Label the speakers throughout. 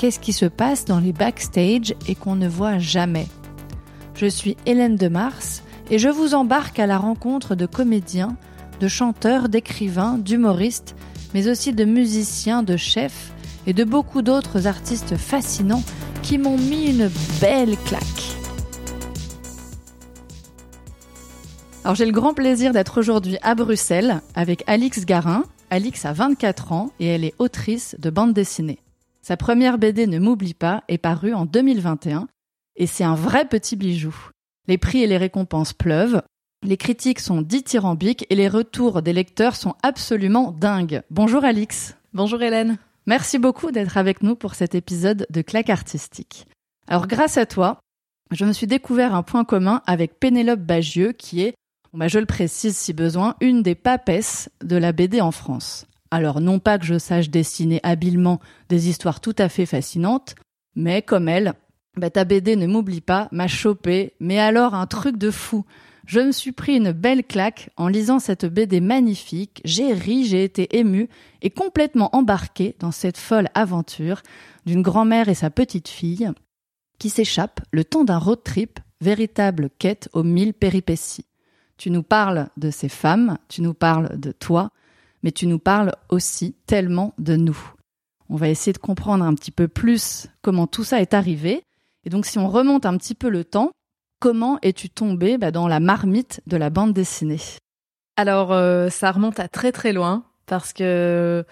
Speaker 1: Qu'est-ce qui se passe dans les backstage et qu'on ne voit jamais je suis Hélène de Mars et je vous embarque à la rencontre de comédiens, de chanteurs, d'écrivains, d'humoristes, mais aussi de musiciens, de chefs et de beaucoup d'autres artistes fascinants qui m'ont mis une belle claque. Alors j'ai le grand plaisir d'être aujourd'hui à Bruxelles avec Alix Garin. Alix a 24 ans et elle est autrice de bande dessinée. Sa première BD Ne m'oublie pas est parue en 2021 et c'est un vrai petit bijou. Les prix et les récompenses pleuvent, les critiques sont dithyrambiques et les retours des lecteurs sont absolument dingues. Bonjour Alix.
Speaker 2: Bonjour Hélène.
Speaker 1: Merci beaucoup d'être avec nous pour cet épisode de Claque artistique. Alors grâce à toi, je me suis découvert un point commun avec Pénélope Bagieux qui est, bah, je le précise si besoin, une des papesses de la BD en France. Alors non pas que je sache dessiner habilement des histoires tout à fait fascinantes, mais comme elle, bah, ta BD ne m'oublie pas, m'a chopé, mais alors un truc de fou. Je me suis pris une belle claque en lisant cette BD magnifique, j'ai ri, j'ai été ému et complètement embarqué dans cette folle aventure d'une grand-mère et sa petite fille qui s'échappent le temps d'un road trip, véritable quête aux mille péripéties. Tu nous parles de ces femmes, tu nous parles de toi, mais tu nous parles aussi tellement de nous. On va essayer de comprendre un petit peu plus comment tout ça est arrivé et donc si on remonte un petit peu le temps, comment es-tu tombé bah, dans la marmite de la bande dessinée?
Speaker 2: Alors euh, ça remonte à très très loin parce que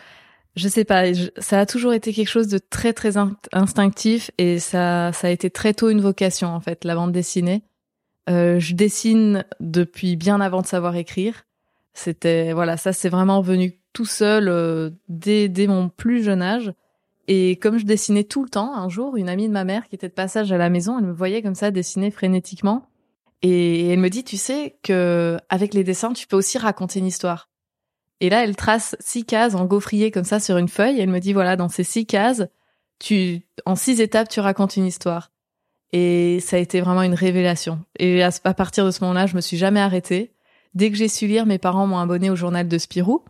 Speaker 2: je sais pas, ça a toujours été quelque chose de très très instinctif et ça ça a été très tôt une vocation en fait la bande dessinée. Euh, je dessine depuis bien avant de savoir écrire. C'était voilà, ça c'est vraiment venu tout seul euh, dès dès mon plus jeune âge. Et comme je dessinais tout le temps, un jour, une amie de ma mère qui était de passage à la maison, elle me voyait comme ça dessiner frénétiquement. Et elle me dit, tu sais que avec les dessins, tu peux aussi raconter une histoire. Et là, elle trace six cases en gaufrier comme ça sur une feuille. elle me dit, voilà, dans ces six cases, tu, en six étapes, tu racontes une histoire. Et ça a été vraiment une révélation. Et à, partir de ce moment-là, je me suis jamais arrêtée. Dès que j'ai su lire, mes parents m'ont abonné au journal de Spirou.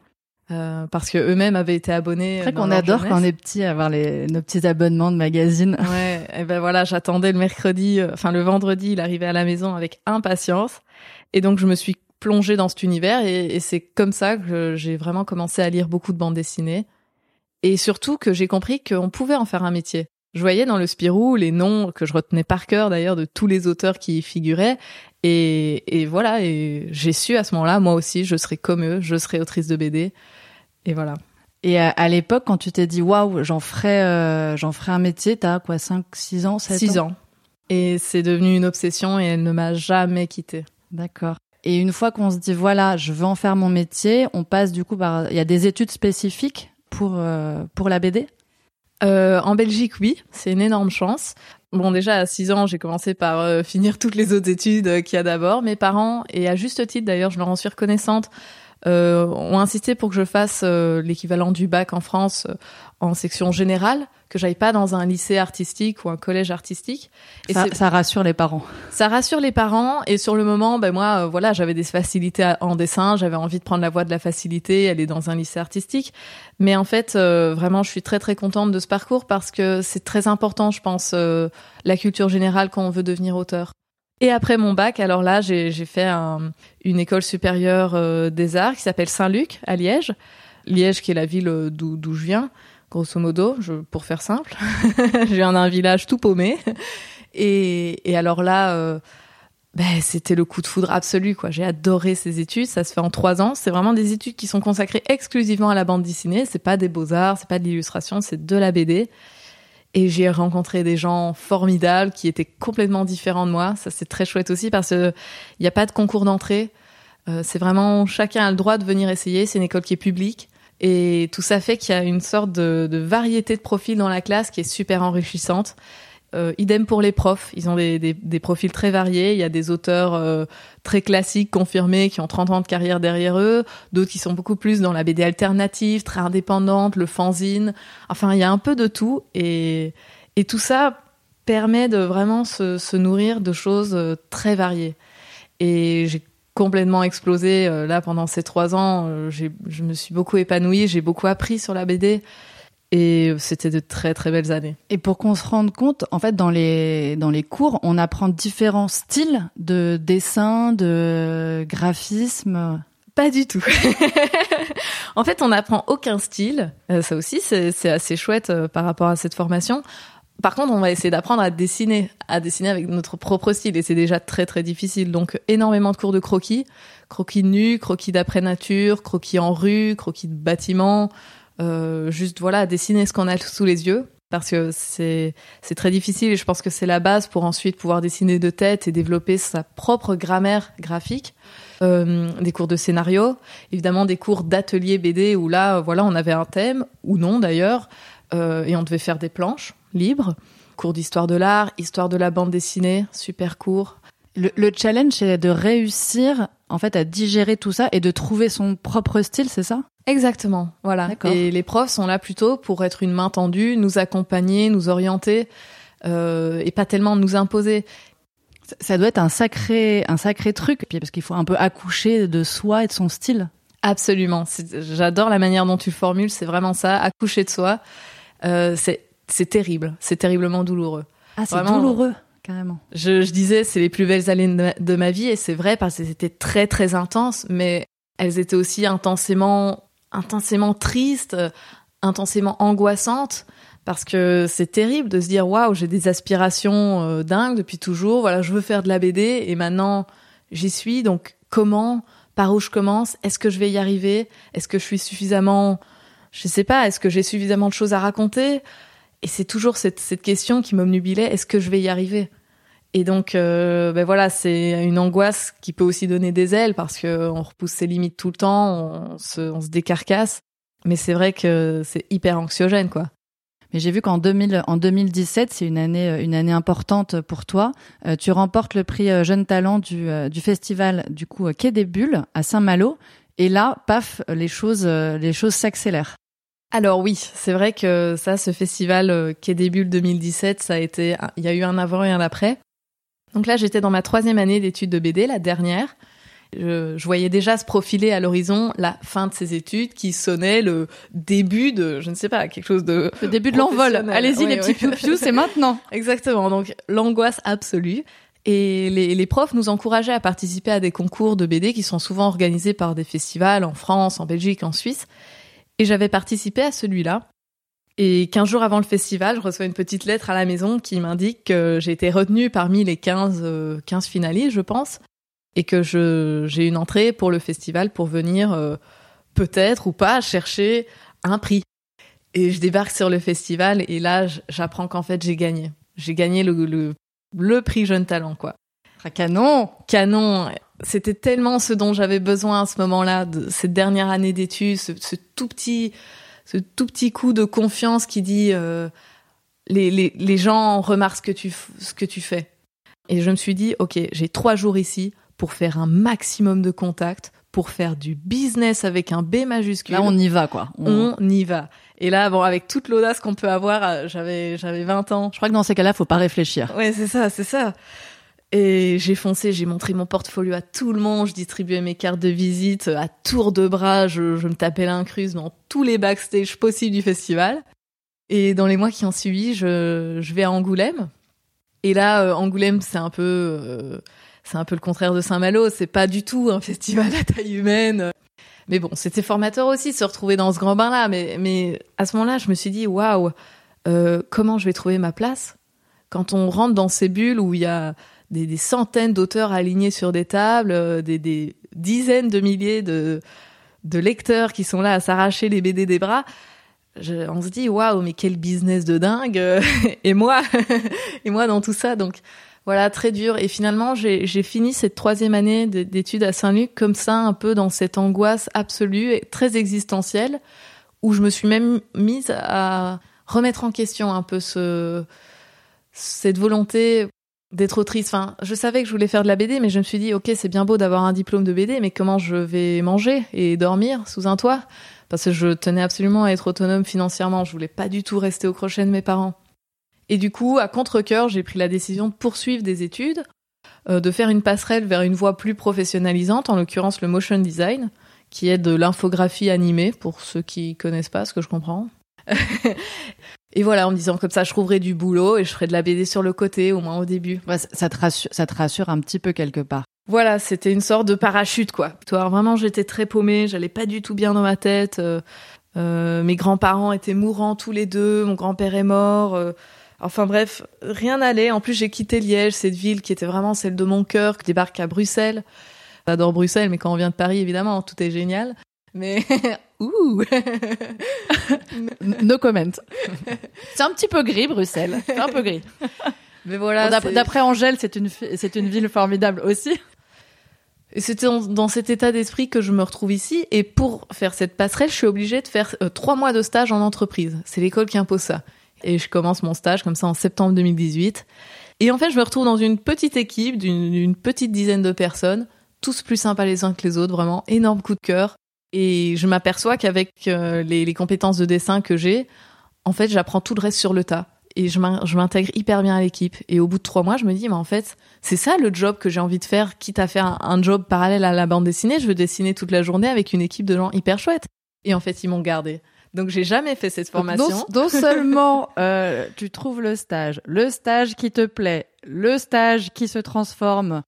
Speaker 2: Euh, parce que eux-mêmes avaient été abonnés.
Speaker 1: C'est vrai qu'on adore quand on est petit avoir les, nos petits abonnements de magazines.
Speaker 2: Ouais, et ben voilà, j'attendais le mercredi, euh, enfin le vendredi, il arrivait à la maison avec impatience, et donc je me suis plongée dans cet univers, et, et c'est comme ça que j'ai vraiment commencé à lire beaucoup de bandes dessinées, et surtout que j'ai compris qu'on pouvait en faire un métier. Je voyais dans le Spirou les noms que je retenais par cœur d'ailleurs de tous les auteurs qui y figuraient, et, et voilà, et j'ai su à ce moment-là, moi aussi, je serais comme eux, je serais autrice de BD. Et voilà.
Speaker 1: Et à, l'époque, quand tu t'es dit waouh, j'en ferais, euh, j'en ferais un métier, t'as quoi, 5, 6 ans, 7
Speaker 2: 6 ans. Et c'est devenu une obsession et elle ne m'a jamais quittée.
Speaker 1: D'accord. Et une fois qu'on se dit voilà, je veux en faire mon métier, on passe du coup par. Il y a des études spécifiques pour euh, pour la BD.
Speaker 2: Euh, en Belgique, oui, c'est une énorme chance. Bon, déjà à 6 ans, j'ai commencé par euh, finir toutes les autres études qu'il y a d'abord. Mes parents, et à juste titre d'ailleurs, je leur en suis reconnaissante, euh, ont insisté pour que je fasse euh, l'équivalent du bac en France euh, en section générale, que j'aille pas dans un lycée artistique ou un collège artistique.
Speaker 1: Et ça, ça, rassure les parents.
Speaker 2: Ça rassure les parents et sur le moment, ben moi, voilà, j'avais des facilités en dessin, j'avais envie de prendre la voie de la facilité, aller dans un lycée artistique. Mais en fait, vraiment, je suis très très contente de ce parcours parce que c'est très important, je pense, la culture générale quand on veut devenir auteur. Et après mon bac, alors là, j'ai fait une école supérieure euh, des arts qui s'appelle Saint-Luc à Liège. Liège qui est la ville euh, d'où je viens, grosso modo, je, pour faire simple. je viens d'un village tout paumé. Et, et alors là, euh, ben, c'était le coup de foudre absolu. quoi. J'ai adoré ces études. Ça se fait en trois ans. C'est vraiment des études qui sont consacrées exclusivement à la bande dessinée. C'est pas des beaux arts, c'est pas de l'illustration, c'est de la BD. Et j'ai rencontré des gens formidables qui étaient complètement différents de moi. Ça, c'est très chouette aussi parce qu'il n'y a pas de concours d'entrée. Euh, c'est vraiment chacun a le droit de venir essayer. C'est une école qui est publique. Et tout ça fait qu'il y a une sorte de, de, variété de profils dans la classe qui est super enrichissante. Euh, idem pour les profs, ils ont des, des, des, profils très variés. Il y a des auteurs euh, très classiques, confirmés, qui ont 30 ans de carrière derrière eux, d'autres qui sont beaucoup plus dans la BD alternative, très indépendante, le fanzine. Enfin, il y a un peu de tout, et, et tout ça permet de vraiment se, se nourrir de choses euh, très variées. Et j'ai complètement explosé euh, là pendant ces trois ans. Euh, je me suis beaucoup épanouie, j'ai beaucoup appris sur la BD. Et c'était de très très belles années.
Speaker 1: Et pour qu'on se rende compte, en fait, dans les dans les cours, on apprend différents styles de dessin, de graphisme.
Speaker 2: Pas du tout. en fait, on n'apprend aucun style. Euh, ça aussi, c'est assez chouette par rapport à cette formation. Par contre, on va essayer d'apprendre à dessiner, à dessiner avec notre propre style, et c'est déjà très très difficile. Donc, énormément de cours de croquis, croquis nu, croquis d'après nature, croquis en rue, croquis de bâtiment, euh, juste voilà dessiner ce qu'on a sous les yeux. Parce que c'est c'est très difficile et je pense que c'est la base pour ensuite pouvoir dessiner de tête et développer sa propre grammaire graphique. Euh, des cours de scénario, évidemment des cours d'atelier BD où là voilà on avait un thème ou non d'ailleurs. Euh, et on devait faire des planches libres. Cours d'histoire de l'art, histoire de la bande dessinée, super court.
Speaker 1: Le, le challenge c'est de réussir en fait à digérer tout ça et de trouver son propre style, c'est ça?
Speaker 2: Exactement, voilà. Et les profs sont là plutôt pour être une main tendue, nous accompagner, nous orienter, euh, et pas tellement nous imposer.
Speaker 1: Ça doit être un sacré, un sacré truc, parce qu'il faut un peu accoucher de soi et de son style.
Speaker 2: Absolument. J'adore la manière dont tu formules. C'est vraiment ça, accoucher de soi. Euh, c'est terrible, c'est terriblement douloureux.
Speaker 1: Ah, c'est douloureux. Carrément.
Speaker 2: Je, je disais, c'est les plus belles années de ma, de ma vie et c'est vrai parce que c'était très très intense, mais elles étaient aussi intensément intensément triste, intensément angoissante parce que c'est terrible de se dire waouh j'ai des aspirations euh, dingues depuis toujours voilà je veux faire de la BD et maintenant j'y suis donc comment par où je commence? Est-ce que je vais y arriver? Est-ce que je suis suffisamment je sais pas est-ce que j'ai suffisamment de choses à raconter? Et c'est toujours cette, cette question qui m'obnubilait est-ce que je vais y arriver? Et donc, euh, ben voilà, c'est une angoisse qui peut aussi donner des ailes parce que on repousse ses limites tout le temps, on se, on se décarcasse. Mais c'est vrai que c'est hyper anxiogène, quoi.
Speaker 1: Mais j'ai vu qu'en 2000, en 2017, c'est une année, une année importante pour toi. Euh, tu remportes le prix euh, Jeune Talent du, du festival du coup Quai des Bulles à Saint-Malo. Et là, paf, les choses, les choses s'accélèrent.
Speaker 2: Alors oui, c'est vrai que ça, ce festival Quai des Bulles 2017, ça a été, il y a eu un avant et un après. Donc là, j'étais dans ma troisième année d'études de BD, la dernière. Je, je, voyais déjà se profiler à l'horizon la fin de ces études qui sonnait le début de, je ne sais pas, quelque chose de...
Speaker 1: Le début de l'envol. Allez-y les petits piou c'est maintenant.
Speaker 2: Exactement. Donc l'angoisse absolue. Et les, les, profs nous encourageaient à participer à des concours de BD qui sont souvent organisés par des festivals en France, en Belgique, en Suisse. Et j'avais participé à celui-là. Et 15 jours avant le festival, je reçois une petite lettre à la maison qui m'indique que j'ai été retenue parmi les 15, 15 euh, finalistes, je pense, et que je, j'ai une entrée pour le festival pour venir euh, peut-être ou pas chercher un prix. Et je débarque sur le festival et là, j'apprends qu'en fait, j'ai gagné. J'ai gagné le, le, le prix Jeune Talent, quoi.
Speaker 1: Ah, canon
Speaker 2: Canon C'était tellement ce dont j'avais besoin à ce moment-là, de cette dernière année d'études, ce, ce tout petit ce tout petit coup de confiance qui dit euh, les, les, les, gens remarquent ce que tu ce que tu fais. Et je me suis dit ok j'ai trois jours ici pour faire un maximum de contacts, pour faire du business avec un B majuscule.
Speaker 1: Là on y va quoi.
Speaker 2: On, y va. Et là bon avec toute l'audace qu'on peut avoir, euh, j'avais j'avais 20 ans.
Speaker 1: Je crois que dans ces cas-là faut pas réfléchir.
Speaker 2: Ouais c'est ça c'est ça. Et j'ai foncé, j'ai montré mon portfolio à tout le monde, je distribuais mes cartes de visite à tour de bras, je, me tapais l'incruse dans tous les backstage possibles du festival. Et dans les mois qui ont suivi, je, je vais à Angoulême. Et là, euh, Angoulême, c'est un peu, euh, c'est un peu le contraire de Saint-Malo. C'est pas du tout un festival à taille humaine. Mais bon, c'était formateur aussi se retrouver dans ce grand bain-là. Mais, mais à ce moment-là, je me suis dit, waouh, euh, comment je vais trouver ma place? Quand on rentre dans ces bulles où il y a des, des centaines d'auteurs alignés sur des tables, euh, des, des, dizaines de milliers de, de lecteurs qui sont là à s'arracher les BD des bras. Je, on se dit waouh mais quel business de dingue et moi et moi dans tout ça donc Voilà, très dur. Et finalement, j'ai fini cette troisième année d'études à Saint-Luc comme ça, un peu dans cette angoisse absolue et très existentielle, où je me suis même mise à remettre en question un peu ce, cette volonté d'être autrice. Enfin, je savais que je voulais faire de la BD, mais je me suis dit, ok, c'est bien beau d'avoir un diplôme de BD, mais comment je vais manger et dormir sous un toit? Parce que je tenais absolument à être autonome financièrement. Je voulais pas du tout rester au crochet de mes parents. Et du coup, à contre-cœur, j'ai pris la décision de poursuivre des études, euh, de faire une passerelle vers une voie plus professionnalisante, en l'occurrence le motion design, qui est de l'infographie animée, pour ceux qui connaissent pas ce que je comprends. et voilà, en me disant comme ça, je trouverai du boulot et je ferai de la BD sur le côté, au moins au début.
Speaker 1: ça, te rassure, ça te rassure un petit peu quelque part.
Speaker 2: Voilà, c'était une sorte de parachute, quoi. Toi, vraiment, j'étais très paumée, j'allais pas du tout bien dans ma tête. Euh, euh, mes grands-parents étaient mourants tous les deux, mon grand-père est mort. Euh, Enfin bref, rien n'allait. En plus, j'ai quitté Liège, cette ville qui était vraiment celle de mon cœur, qui débarque à Bruxelles. J'adore Bruxelles, mais quand on vient de Paris, évidemment, tout est génial. Mais ouh,
Speaker 1: no comment. C'est un petit peu gris, Bruxelles. C'est un peu gris.
Speaker 2: Mais voilà.
Speaker 1: D'après Angèle, c'est une c'est une ville formidable aussi.
Speaker 2: Et c'était dans, cet état d'esprit que je me retrouve ici. Et pour faire cette passerelle, je suis obligée de faire euh, trois mois de stage en entreprise. C'est l'école qui impose ça et je commence mon stage comme ça en septembre 2018. Et en fait, je me retrouve dans une petite équipe d'une petite dizaine de personnes, tous plus sympas les uns que les autres, vraiment énorme coup de cœur. Et je m'aperçois qu'avec euh, les, les, compétences de dessin que j'ai, en fait, j'apprends tout le reste sur le tas. Et je m'intègre hyper bien à l'équipe. Et au bout de trois mois, je me dis, mais en fait, c'est ça le job que j'ai envie de faire, quitte à faire un, un job parallèle à la bande dessinée. Je veux dessiner toute la journée avec une équipe de gens hyper chouettes. Et en fait, ils m'ont gardé. Donc j'ai jamais fait cette formation.
Speaker 1: non, seulement euh, tu trouves le stage, le stage qui te plaît, le stage qui se transforme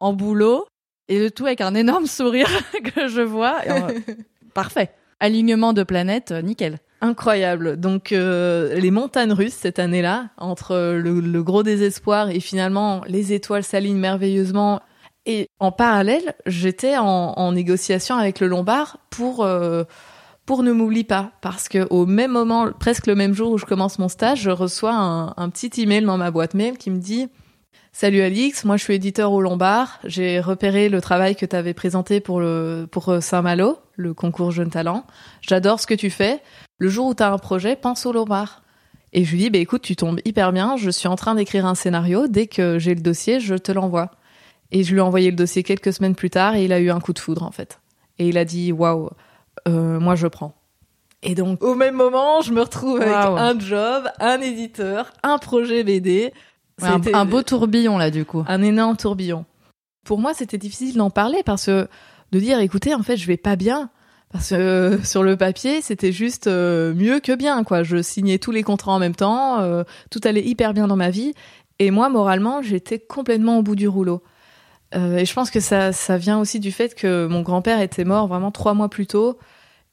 Speaker 1: en boulot, et le tout avec un énorme sourire que je vois. Parfait. Alignement de planète, euh, nickel.
Speaker 2: Incroyable. Donc euh, les montagnes russes cette année-là, entre le, gros désespoir et finalement les étoiles s'alignent merveilleusement. Et en parallèle, j'étais en, négociation avec le Lombard pour pour ne m'oublie pas parce que au même moment, presque le même jour où je commence mon stage, je reçois un, petit email dans ma boîte mail qui me dit Salut Alix, moi je suis éditeur au Lombard. J'ai repéré le travail que tu avais présenté pour le pour euh, Saint-Malo, le concours Jeune Talent. J'adore ce que tu fais. Le jour où tu as un projet, pense au Lombard. Et je lui dis bah écoute, tu tombes hyper bien, je suis en train d'écrire un scénario, dès que j'ai le dossier, je te l'envoie. Et je lui ai envoyé le dossier quelques semaines plus tard et il a eu un coup de foudre en fait. Et il a dit waouh, euh, moi je prends. Et donc au même moment, je me retrouve avec un job, un éditeur, un projet BD.
Speaker 1: Un, beau tourbillon là du coup.
Speaker 2: Un énorme tourbillon. Pour moi, c'était difficile d'en parler parce que de dire écoutez, en fait, je vais pas bien parce que euh, sur le papier, c'était juste euh, mieux que bien quoi. Je signais tous les contrats en même temps, tout allait hyper bien dans ma vie et moi moralement, j'étais complètement au bout du rouleau. et je pense que ça, ça vient aussi du fait que mon grand-père était mort vraiment trois mois plus tôt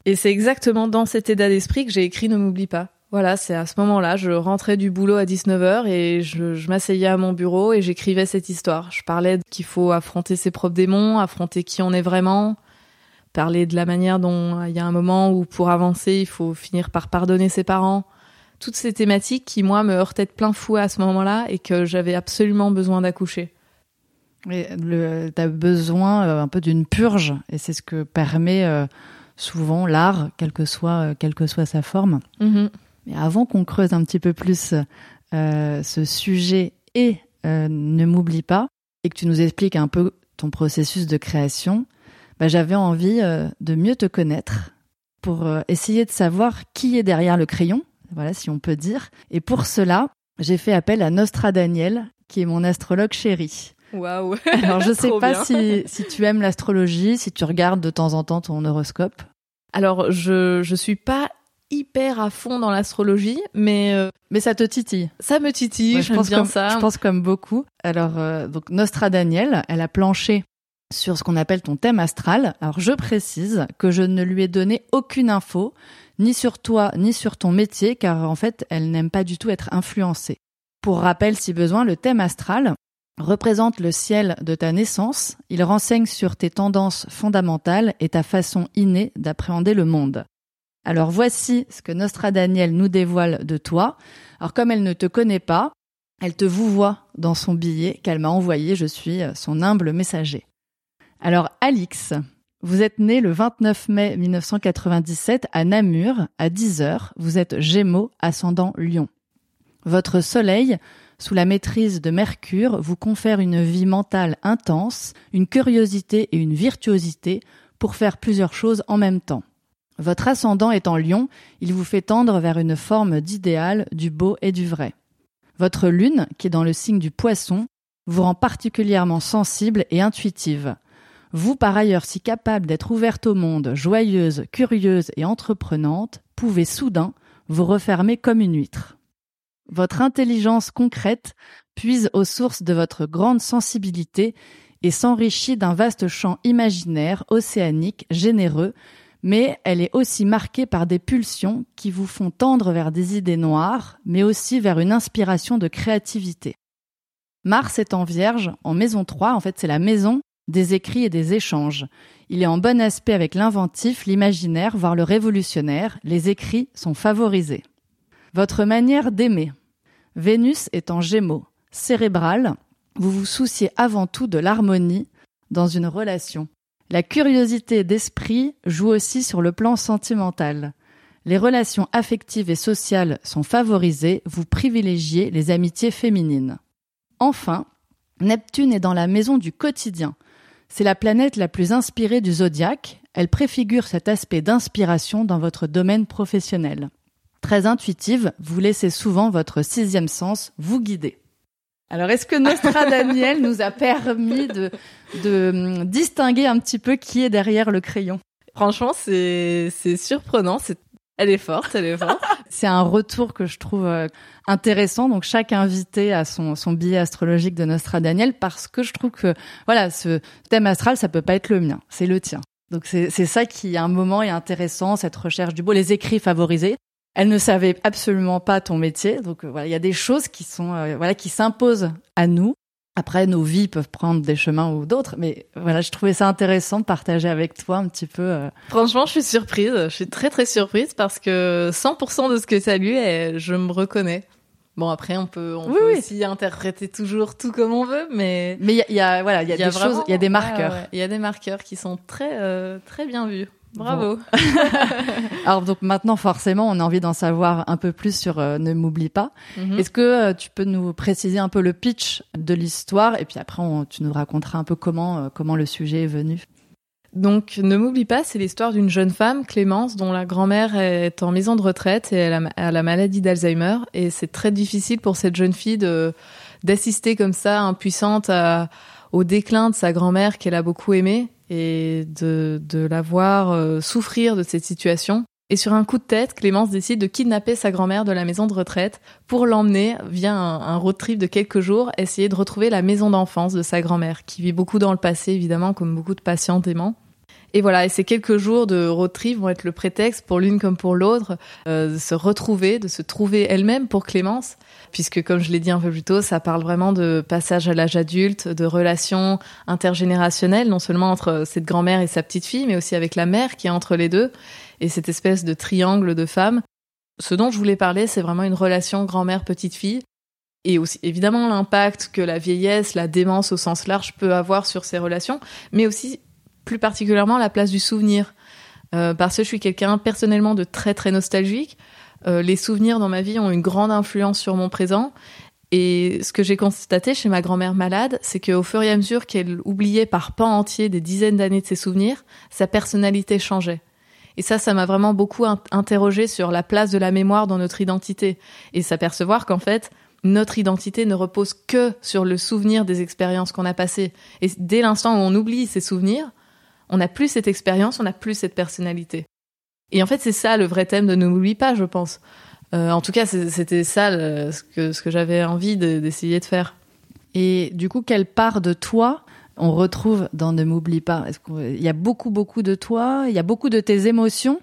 Speaker 2: et c'est exactement dans cet état d'esprit que j'ai écrit Ne m'oublie pas. Voilà, c'est à ce moment-là, je rentrais du boulot à 19h et je, je m'asseyais à mon bureau et j'écrivais cette histoire. Je parlais qu'il faut affronter ses propres démons, affronter qui on est vraiment, parler de la manière dont il y a un moment où pour avancer, il faut finir par pardonner ses parents. Toutes ces thématiques qui, moi, me heurtaient de plein fouet à ce moment-là et que j'avais absolument besoin d'accoucher.
Speaker 1: Tu as besoin euh, un peu d'une purge et c'est ce que permet... Euh, souvent l'art, quelle que soit, euh, quelle que soit sa forme. Mm-hmm. Mais avant qu'on creuse un petit peu plus euh, ce sujet et euh, ne m'oublie pas, et que tu nous expliques un peu ton processus de création, bah, j'avais envie de mieux te connaître pour essayer de savoir qui est derrière le crayon, voilà si on peut dire. Et pour cela, j'ai fait appel à Nostra Daniel, qui est mon astrologue chéri.
Speaker 2: Waouh
Speaker 1: Alors je sais pas si, si tu aimes l'astrologie, si tu regardes de temps en temps ton horoscope.
Speaker 2: Alors je je suis pas hyper à fond dans l'astrologie, mais euh,
Speaker 1: mais ça te titille.
Speaker 2: Ça me titille, je pense bien ça.
Speaker 1: Je pense comme beaucoup. Alors euh, donc Nostra Daniel, elle a planché sur ce qu'on appelle ton thème astral. Alors je précise que je ne lui ai donné aucune info, ni sur toi, ni sur ton métier, car en fait, elle n'aime pas du tout être influencée. Pour rappel, si besoin, le thème astral, représente le ciel de ta naissance, il renseigne sur tes tendances fondamentales et ta façon innée d'appréhender le monde. Alors voici ce que Nostra Daniel nous dévoile de toi. Alors comme elle ne te connaît pas, Elle te vous voit dans son billet qu'elle m'a envoyé, je suis son humble messager. Alors Alix, vous êtes né le 29 mai 1997 à Namur, à 10h. Vous êtes Gémeaux, ascendant Lion. Votre soleil, sous la maîtrise de Mercure, vous confère une vie mentale intense, une curiosité et une virtuosité pour faire plusieurs choses en même temps. Votre ascendant est en lion, il vous fait tendre vers une forme d'idéal, du beau et du vrai. Votre lune, qui est dans le signe du poisson, vous rend particulièrement sensible et intuitive. Vous, par ailleurs, si capable d'être ouverte au monde, joyeuse, curieuse et entreprenante, pouvez soudain vous refermer comme une huître. Votre intelligence concrète puise aux sources de votre grande sensibilité et s'enrichit d'un vaste champ imaginaire, océanique, généreux, mais elle est aussi marquée par des pulsions qui vous font tendre vers des idées noires, mais aussi vers une inspiration de créativité. Mars est en Vierge, en maison 3, en fait c'est la maison des écrits et des échanges. Il est en bon aspect avec l'inventif, l'imaginaire, voire le révolutionnaire, les écrits sont favorisés. Votre manière d'aimer. Vénus est en gémeaux, cérébral, vous vous souciez avant tout de l'harmonie dans une relation. La curiosité d'esprit joue aussi sur le plan sentimental. Les relations affectives et sociales sont favorisées, vous privilégiez les amitiés féminines. Enfin, Neptune est dans la maison du quotidien. C'est la planète la plus inspirée du zodiaque, elle préfigure cet aspect d'inspiration dans votre domaine professionnel. Très intuitive, vous laissez souvent votre sixième sens vous guider. Alors, est-ce que Nostra Daniel nous a permis de, de hum, distinguer un petit peu qui est derrière le crayon?
Speaker 2: Franchement, c'est c'est surprenant. C'est elle est forte, elle est forte.
Speaker 1: c'est un retour que je trouve euh, intéressant. Donc chaque invité a son son billet astrologique de Nostra Daniel parce que je trouve que voilà, ce thème astral, ça peut pas être le mien, c'est le tien. Donc c'est c'est ça qui à un moment est intéressant, cette recherche du beau, les écrits favorisés. Elle ne savait absolument pas ton métier, donc euh, voilà, il y a des choses qui sont euh, voilà qui s'imposent à nous. Après, nos vies peuvent prendre des chemins ou d'autres, mais voilà, je trouvais ça intéressant de partager avec toi un petit peu. Euh.
Speaker 2: Franchement, je suis surprise, je suis très très surprise parce que 100% de ce que tu as lu, je me reconnais. Bon après on peut on peut aussi interpréter toujours tout comme on veut mais
Speaker 1: mais il y, a voilà il y a, des choses il y a des marqueurs
Speaker 2: il y a des marqueurs qui sont très très bien vus Bravo.
Speaker 1: Alors donc maintenant forcément on a envie d'en savoir un peu plus sur euh, Ne m'oublie pas. Mhm. Est-ce que euh, tu peux nous préciser un peu le pitch de l'histoire et puis après tu nous raconteras un peu comment euh, comment le sujet est venu?
Speaker 2: Donc Ne m'oublie pas, c'est l'histoire d'une jeune femme, Clémence, dont la grand-mère est en maison de retraite et elle a, la maladie d'Alzheimer et c'est très difficile pour cette jeune fille de d'assister comme ça impuissante au déclin de sa grand-mère qu'elle a beaucoup aimée et de, de la voir euh, souffrir de cette situation. Et sur un coup de tête, Clémence décide de kidnapper sa grand-mère de la maison de retraite pour l'emmener via un, un, road trip de quelques jours, essayer de retrouver la maison d'enfance de sa grand-mère, qui vit beaucoup dans le passé, évidemment, comme beaucoup de patients aimants. Et voilà, et ces quelques jours de road trip vont être le prétexte pour l'une comme pour l'autre euh, de se retrouver, de se trouver elle-même pour Clémence, puisque comme je l'ai dit un peu plus tôt, ça parle vraiment de passage à l'âge adulte, de relations intergénérationnelles, non seulement entre cette grand-mère et sa petite fille, mais aussi avec la mère qui est entre les deux, et cette espèce de triangle de femmes. Ce dont je voulais parler, c'est vraiment une relation grand-mère-petite fille, et aussi évidemment l'impact que la vieillesse, la démence au sens large peut avoir sur ces relations, mais aussi plus particulièrement la place du souvenir. Euh, parce que je suis quelqu'un personnellement de très très nostalgique. Euh, les souvenirs dans ma vie ont une grande influence sur mon présent. Et ce que j'ai constaté chez ma grand-mère malade, c'est qu'au fur et à mesure qu'elle oubliait par pan entier des dizaines d'années de ses souvenirs, sa personnalité changeait. Et ça, ça m'a vraiment beaucoup interrogé sur la place de la mémoire dans notre identité. Et s'apercevoir qu'en fait, notre identité ne repose que sur le souvenir des expériences qu'on a passées. Et dès l'instant où on oublie ces souvenirs, on n'a plus cette expérience, on n'a plus cette personnalité. Et en fait, c'est ça le vrai thème de Ne m'oublie pas, je pense. Euh, en tout cas, c'était ça ce que, ce que j'avais envie d'essayer de, faire.
Speaker 1: Et du coup, quelle part de toi on retrouve dans Ne m'oublie pas? Qu'il y a beaucoup, beaucoup de toi Il y a beaucoup de tes émotions?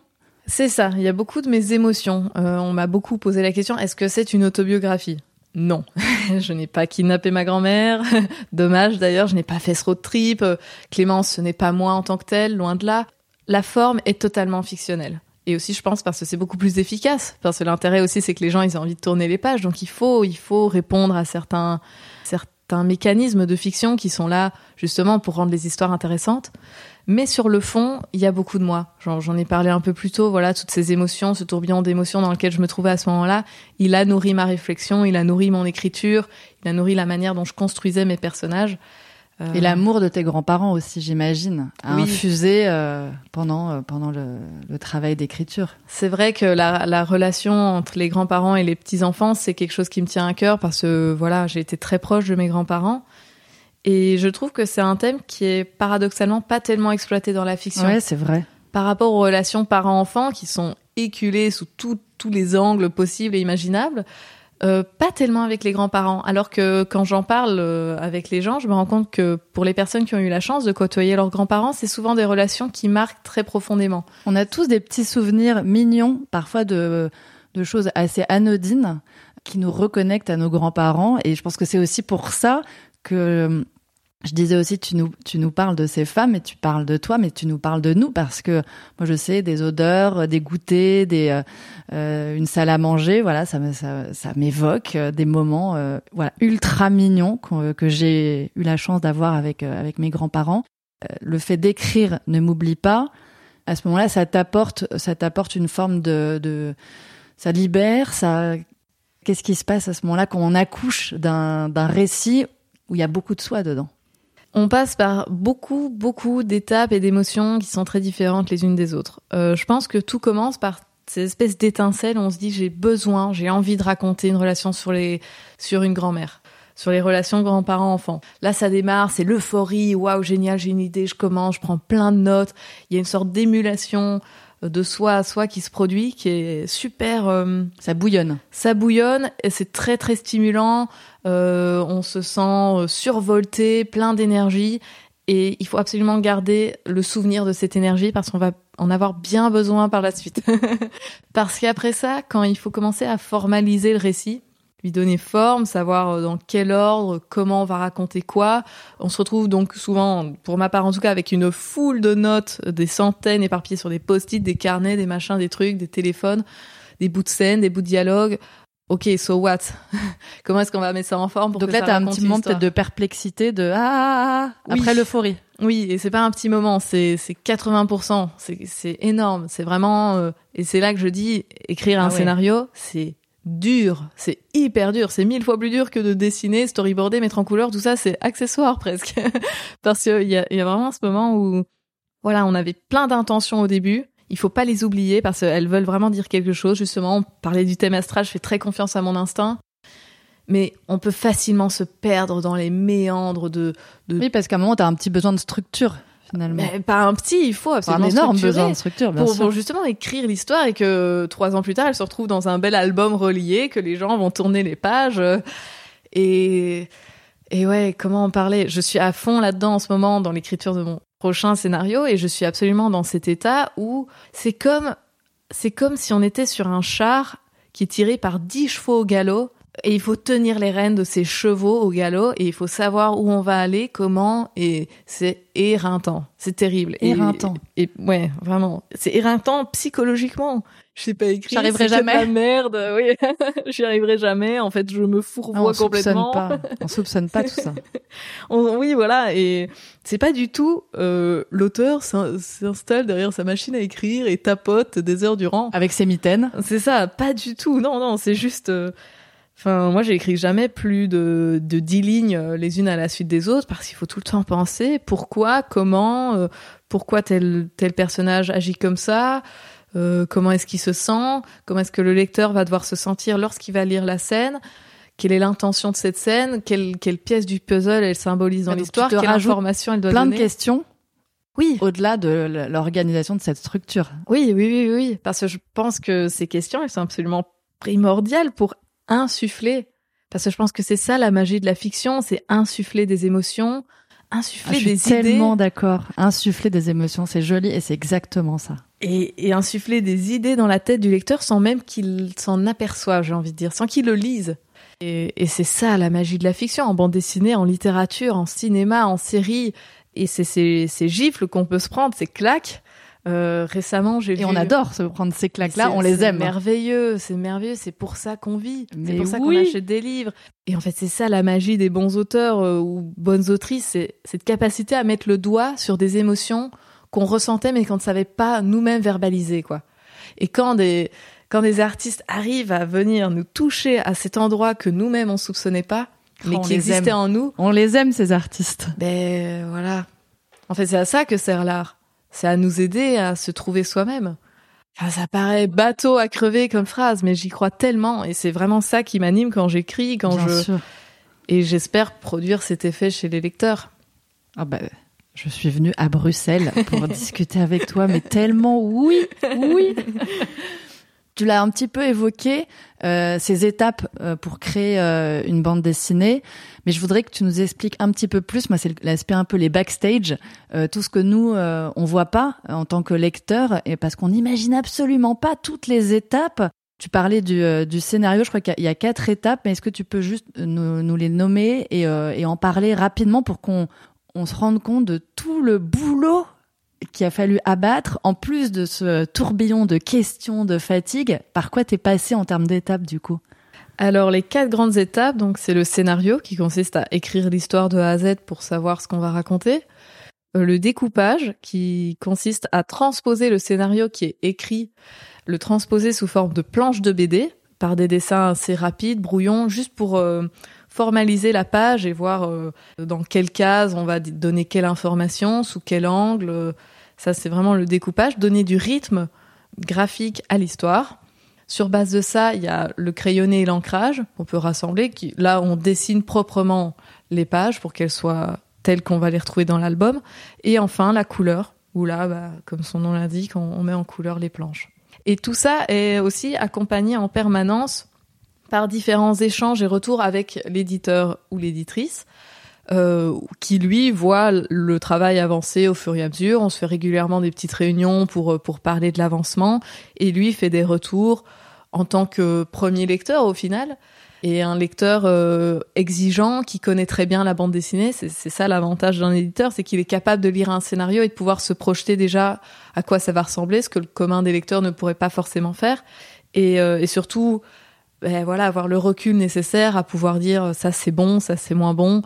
Speaker 2: C'est ça, il y a beaucoup de mes émotions. Euh, on m'a beaucoup posé la question, est-ce que c'est une autobiographie? Non, je n'ai pas kidnappé ma grand-mère. Dommage d'ailleurs, je n'ai pas fait ce road trip. Clémence, ce n'est pas moi en tant que telle, loin de là. La forme est totalement fictionnelle. Et aussi, je pense, parce que c'est beaucoup plus efficace. Parce que l'intérêt aussi, c'est que les gens, ils ont envie de tourner les pages. Donc, il faut, il faut répondre à certains, certains mécanismes de fiction qui sont là, justement, pour rendre les histoires intéressantes. Mais sur le fond, il y a beaucoup de moi. J'en ai parlé un peu plus tôt. Voilà, toutes ces émotions, ce tourbillon d'émotions dans lequel je me trouvais à ce moment-là, il a nourri ma réflexion, il a nourri mon écriture, il a nourri la manière dont je construisais mes personnages.
Speaker 1: Et l'amour de tes grands-parents aussi, j'imagine, a infusé euh, pendant euh, pendant le, le travail d'écriture.
Speaker 2: C'est vrai que la, la, relation entre les grands-parents et les petits-enfants, c'est quelque chose qui me tient à cœur parce que voilà, j'ai été très proche de mes grands-parents. Et je trouve que c'est un thème qui est paradoxalement pas tellement exploité dans la fiction.
Speaker 1: Ouais, c'est vrai.
Speaker 2: Par rapport aux relations parents-enfants qui sont éculées sous tous les angles possibles et imaginables, euh, pas tellement avec les grands-parents. Alors que quand j'en parle euh, avec les gens, je me rends compte que pour les personnes qui ont eu la chance de côtoyer leurs grands-parents, c'est souvent des relations qui marquent très profondément.
Speaker 1: On a tous des petits souvenirs mignons, parfois de, de choses assez anodines, qui nous reconnectent à nos grands-parents. Et je pense que c'est aussi pour ça que je disais aussi, tu nous, tu nous parles de ces femmes et tu parles de toi, mais tu nous parles de nous parce que moi je sais des odeurs, des goûters, des euh, euh une salle à manger, voilà, ça ça, ça m'évoque euh, des moments euh, voilà ultra mignons que j'ai eu la chance d'avoir avec avec mes grands-parents. le fait d'écrire ne m'oublie pas. À ce moment-là, ça t'apporte ça t'apporte une forme de, de ça libère, ça qu'est-ce qui se passe à ce moment-là quand on accouche d'un d'un récit où il y a beaucoup de soi dedans?
Speaker 2: On passe par beaucoup, beaucoup d'étapes et d'émotions qui sont très différentes les unes des autres. Euh, je pense que tout commence par ces espèces d'étincelles où on se dit j'ai besoin, j'ai envie de raconter une relation sur les, sur une grand-mère, sur les relations grands-parents-enfants. Là, ça démarre, c'est l'euphorie, waouh, génial, j'ai une idée, je commence, je prends plein de notes. Il y a une sorte d'émulation de soi à soi qui se produit, qui est super. Euh,
Speaker 1: ça bouillonne.
Speaker 2: Ça bouillonne et c'est très très stimulant. Euh, on se sent euh, survolté, plein d'énergie. Et il faut absolument garder le souvenir de cette énergie parce qu'on va en avoir bien besoin par la suite. parce qu'après ça, quand il faut commencer à formaliser le récit, lui donner forme, savoir euh, dans quel ordre, comment on va raconter quoi. On se retrouve donc souvent, pour ma part en tout cas, avec une foule de notes, des centaines éparpillées sur des post-it, des carnets, des machins, des trucs, des téléphones, des bouts de scène, des bouts de dialogue. Ok, so what? Comment est-ce qu'on va mettre ça en forme pour
Speaker 1: Donc
Speaker 2: là,
Speaker 1: t'as un petit moment peut-être de perplexité, de ah, ah, ah, ah après l'euphorie.
Speaker 2: Oui, et c'est pas un petit moment, c'est c'est 80%, c'est c'est énorme, c'est vraiment euh, et c'est là que je dis écrire un scénario, c'est dur, c'est hyper dur, c'est mille fois plus dur que de dessiner, storyboarder, mettre en couleur, tout ça, c'est accessoire presque, parce qu'il y a, y a vraiment ce moment où voilà, on avait plein d'intentions au début, il faut pas les oublier parce qu'elles veulent vraiment dire quelque chose. Justement, on parlait du thème astral, je fais très confiance à mon instinct. Mais on peut facilement se perdre dans les méandres de... de...
Speaker 1: Oui, parce qu'à un moment, tu as un petit besoin de structure. Finalement.
Speaker 2: Mais pas un petit, il faut absolument
Speaker 1: un énorme besoin de structure, bien
Speaker 2: pour,
Speaker 1: sûr.
Speaker 2: pour justement écrire l'histoire et que trois ans plus tard, elle se retrouve dans un bel album relié, que les gens vont tourner les pages. Et, et ouais, comment en parler? Je suis à fond là-dedans en ce moment dans l'écriture de mon prochain scénario et je suis absolument dans cet état où c'est comme c'est comme si on était sur un char qui est tiré par dix chevaux au galop et il faut tenir les rênes de ces chevaux au galop et il faut savoir où on va aller, comment et c'est éreintant, c'est terrible.
Speaker 1: Éreintant.
Speaker 2: Et, ouais, vraiment, c'est éreintant psychologiquement. Je sais pas écrire.
Speaker 1: J'arriverai jamais.
Speaker 2: La merde, oui. J'y arriverai jamais. En fait, je me fourvoie
Speaker 1: ah, on
Speaker 2: complètement.
Speaker 1: Pas. On soupçonne pas tout ça.
Speaker 2: on, oui, voilà. Et c'est pas du tout euh, l'auteur s'installe derrière sa machine à écrire et tapote des heures durant
Speaker 1: avec ses mitaines.
Speaker 2: C'est ça. Pas du tout. Non, non. C'est juste. Euh, enfin, moi, j'ai écrit jamais plus de, de dix lignes euh, les unes à la suite des autres parce qu'il faut tout le temps penser pourquoi, comment, euh, pourquoi tel tel personnage agit comme ça. Euh, comment est-ce qu'il se sent, comment est-ce que le lecteur va devoir se sentir lorsqu'il va lire la scène, quelle est l'intention de cette scène, quelle, quelle pièce du puzzle elle symbolise dans l'histoire, quelle information elle doit
Speaker 1: plein
Speaker 2: donner.
Speaker 1: Plein de questions.
Speaker 2: Oui.
Speaker 1: Au-delà de l'organisation de cette structure.
Speaker 2: Oui, oui, oui, oui, parce que je pense que ces questions, elles sont absolument primordiales pour insuffler. Parce que je pense que c'est ça la magie de la fiction, c'est insuffler des émotions, insuffler
Speaker 1: ah,
Speaker 2: des
Speaker 1: idées. Je
Speaker 2: suis
Speaker 1: tellement d'accord. Insuffler des émotions, c'est joli et c'est exactement ça.
Speaker 2: Et, et, insuffler des idées dans la tête du lecteur sans même qu'il s'en aperçoive, j'ai envie de dire, sans qu'il le lise. Et, et c'est ça la magie de la fiction, en bande dessinée, en littérature, en cinéma, en série. Et c'est ces, ces gifles qu'on peut se prendre, ces claques. Euh, récemment, j'ai
Speaker 1: et on adore se prendre ces claques-là, on les aime.
Speaker 2: C'est merveilleux, c'est merveilleux, c'est pour ça qu'on vit, c'est pour ça qu'on achète des livres. Et en fait, c'est ça la magie des bons auteurs euh, ou bonnes autrices, c'est cette capacité à mettre le doigt sur des émotions qu'on ressentait mais qu'on ne savait pas nous-mêmes verbaliser, quoi. Et quand des quand des artistes arrivent à venir nous toucher à cet endroit que nous-mêmes on soupçonnait pas, mais qui existait en nous,
Speaker 1: on les aime ces artistes.
Speaker 2: Ben voilà. En fait, c'est à ça que sert l'art c'est à nous aider à se trouver soi-même. Enfin, ça paraît bateau à crever comme phrase, mais j'y crois tellement et c'est vraiment ça qui m'anime quand j'écris, quand je et j'espère produire cet effet chez les lecteurs.
Speaker 1: Ah bah, je suis venue à Bruxelles pour discuter avec toi, mais tellement oui, oui. Tu l'as un petit peu évoqué, euh, ces étapes euh, pour créer euh, une bande dessinée, mais je voudrais que tu nous expliques un petit peu plus. Moi, c'est l'aspect un peu les backstage, tout ce que nous on voit pas en tant que lecteur, et parce qu'on n'imagine absolument pas toutes les étapes. Tu parlais du, scénario, je crois qu'il y, a quatre étapes, mais est-ce que tu peux juste nous, les nommer et, en parler rapidement pour qu'on on se rende compte de tout le boulot qui a fallu abattre, en plus de ce tourbillon de questions, de fatigue, par quoi t'es passé en termes d'étapes du coup?
Speaker 2: Alors les quatre grandes étapes, donc c'est le scénario qui consiste à écrire l'histoire de A à Z pour savoir ce qu'on va raconter. Euh, le découpage qui consiste à transposer le scénario qui est écrit, le transposer sous forme de planche de BD par des dessins assez rapides, brouillons, juste pour euh, formaliser la page et voir euh, dans quelle case on va donner quelle information, sous quel angle. Ça, c'est vraiment le découpage, donner du rythme graphique à l'histoire. Sur base de ça, il y a le crayonné et l'ancrage qu'on peut rassembler. Là, on dessine proprement les pages pour qu'elles soient telles qu'on va les retrouver dans l'album. Et enfin, la couleur, où là, bah, comme son nom l'indique, on met en couleur les planches. Et tout ça est aussi accompagné en permanence par différents échanges et retours avec l'éditeur ou l'éditrice, euh, qui lui voit le travail avancer au fur et à mesure. On se fait régulièrement des petites réunions pour pour parler de l'avancement, et lui fait des retours en tant que premier lecteur au final et un lecteur euh, exigeant qui connaît très bien la bande dessinée. C'est ça l'avantage d'un éditeur, c'est qu'il est capable de lire un scénario et de pouvoir se projeter déjà à quoi ça va ressembler, ce que le commun des lecteurs ne pourrait pas forcément faire. Et, euh, et surtout ben voilà, avoir le recul nécessaire à pouvoir dire ça c'est bon, ça c'est moins bon,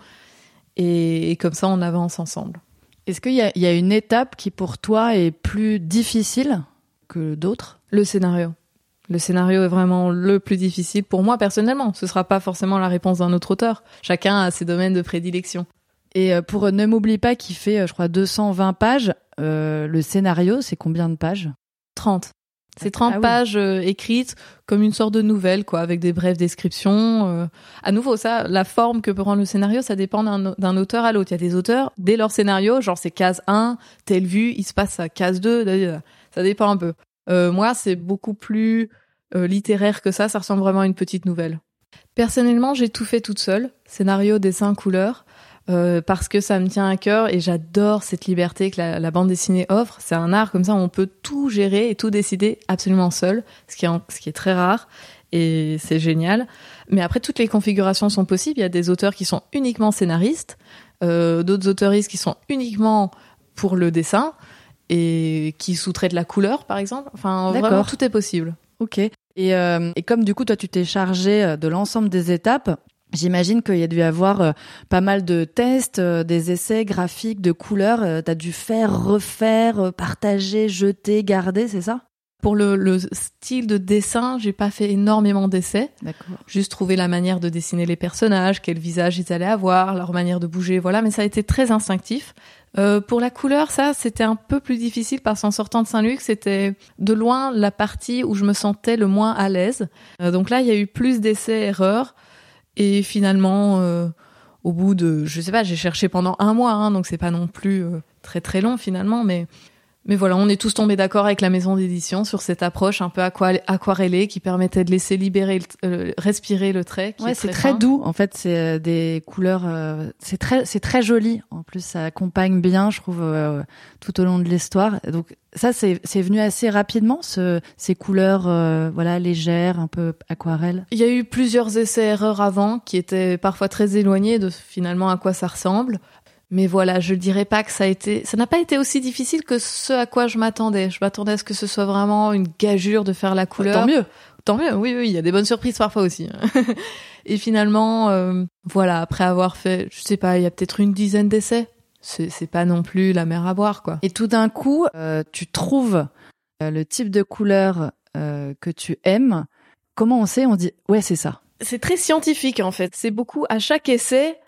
Speaker 2: et, comme ça on avance ensemble.
Speaker 1: Est-ce qu'il y, y a, une étape qui pour toi est plus difficile que d'autres?
Speaker 2: Le scénario. Le scénario est vraiment le plus difficile pour moi personnellement. Ce sera pas forcément la réponse d'un autre auteur. Chacun a ses domaines de prédilection.
Speaker 1: Et euh, pour Ne m'oublie pas qui fait, euh, je crois, 220 pages, euh, le scénario, c'est combien de pages?
Speaker 2: 30. C'est 30 ah pages euh, écrites comme une sorte de nouvelle, quoi, avec des brèves descriptions. Euh. À nouveau, ça, la forme que peut prendre le scénario, ça dépend d'un auteur à l'autre. Il y a des auteurs, dès leur scénario, genre c'est case 1, telle vue, il se passe à case 2, ça dépend un peu. Euh, moi, c'est beaucoup plus littéraire que ça, ça ressemble vraiment à une petite nouvelle. Personnellement, j'ai tout fait toute seule, scénario, dessin, couleur. Euh, parce que ça me tient à cœur et j'adore cette liberté que la, bande dessinée offre. C'est un art comme ça où on peut tout gérer et tout décider absolument seul, ce qui est, ce qui est très rare et c'est génial. Mais après, toutes les configurations sont possibles. Il y a des auteurs qui sont uniquement scénaristes, euh, d'autres auteuristes qui sont uniquement pour le dessin et qui sous-traitent la couleur, par exemple. Enfin, vraiment, tout est possible.
Speaker 1: Ok. Et, euh, et comme du coup, toi, tu t'es chargé de l'ensemble des étapes, J'imagine qu'il y a dû y avoir euh, pas mal de tests, euh, des essais graphiques, de couleurs. Euh, tu as dû faire, refaire, partager, jeter, garder, c'est ça?
Speaker 2: Pour le, style de dessin, j'ai pas fait énormément d'essais. D'accord. Juste trouver la manière de dessiner les personnages, quel visage ils allaient avoir, leur manière de bouger, voilà. Mais ça a été très instinctif. pour la couleur, ça, c'était un peu plus difficile parce qu'en sortant de Saint-Luc, c'était de loin la partie où je me sentais le moins à l'aise. donc là, il y a eu plus d'essais-erreurs. Et finalement, euh, au bout de, je sais pas, j'ai cherché pendant un mois, hein, donc c'est pas non plus euh, très très long finalement, mais mais voilà, on est tous tombés d'accord avec la maison d'édition sur cette approche un peu aquarellée qui permettait de laisser libérer, euh, respirer le trait.
Speaker 1: Ouais, c'est très, doux. En fait, c'est des couleurs, c'est très, c'est très joli. En plus, ça accompagne bien, je trouve, tout au long de l'histoire. Donc, ça, c'est venu assez rapidement, ce, ces couleurs euh, voilà légères, un peu aquarelles.
Speaker 2: Il y a eu plusieurs essais-erreurs avant qui étaient parfois très éloignés de finalement à quoi ça ressemble. Mais voilà, je dirais pas que ça a été, ça n'a pas été aussi difficile que ce à quoi je m'attendais. Je m'attendais à ce que ce soit vraiment une gageure de faire la couleur.
Speaker 1: Tant mieux.
Speaker 2: Tant mieux, oui, oui, il y a des bonnes surprises parfois aussi. Et finalement, euh, voilà, après avoir fait, je sais pas, il y a peut-être une dizaine d'essais. C'est, c'est pas non plus la mer à boire, quoi.
Speaker 1: Et tout d'un coup, euh, tu trouves euh, le type de couleur que tu aimes. Comment on sait? On dit, ouais, c'est ça.
Speaker 2: C'est très scientifique en fait. C'est beaucoup à chaque essai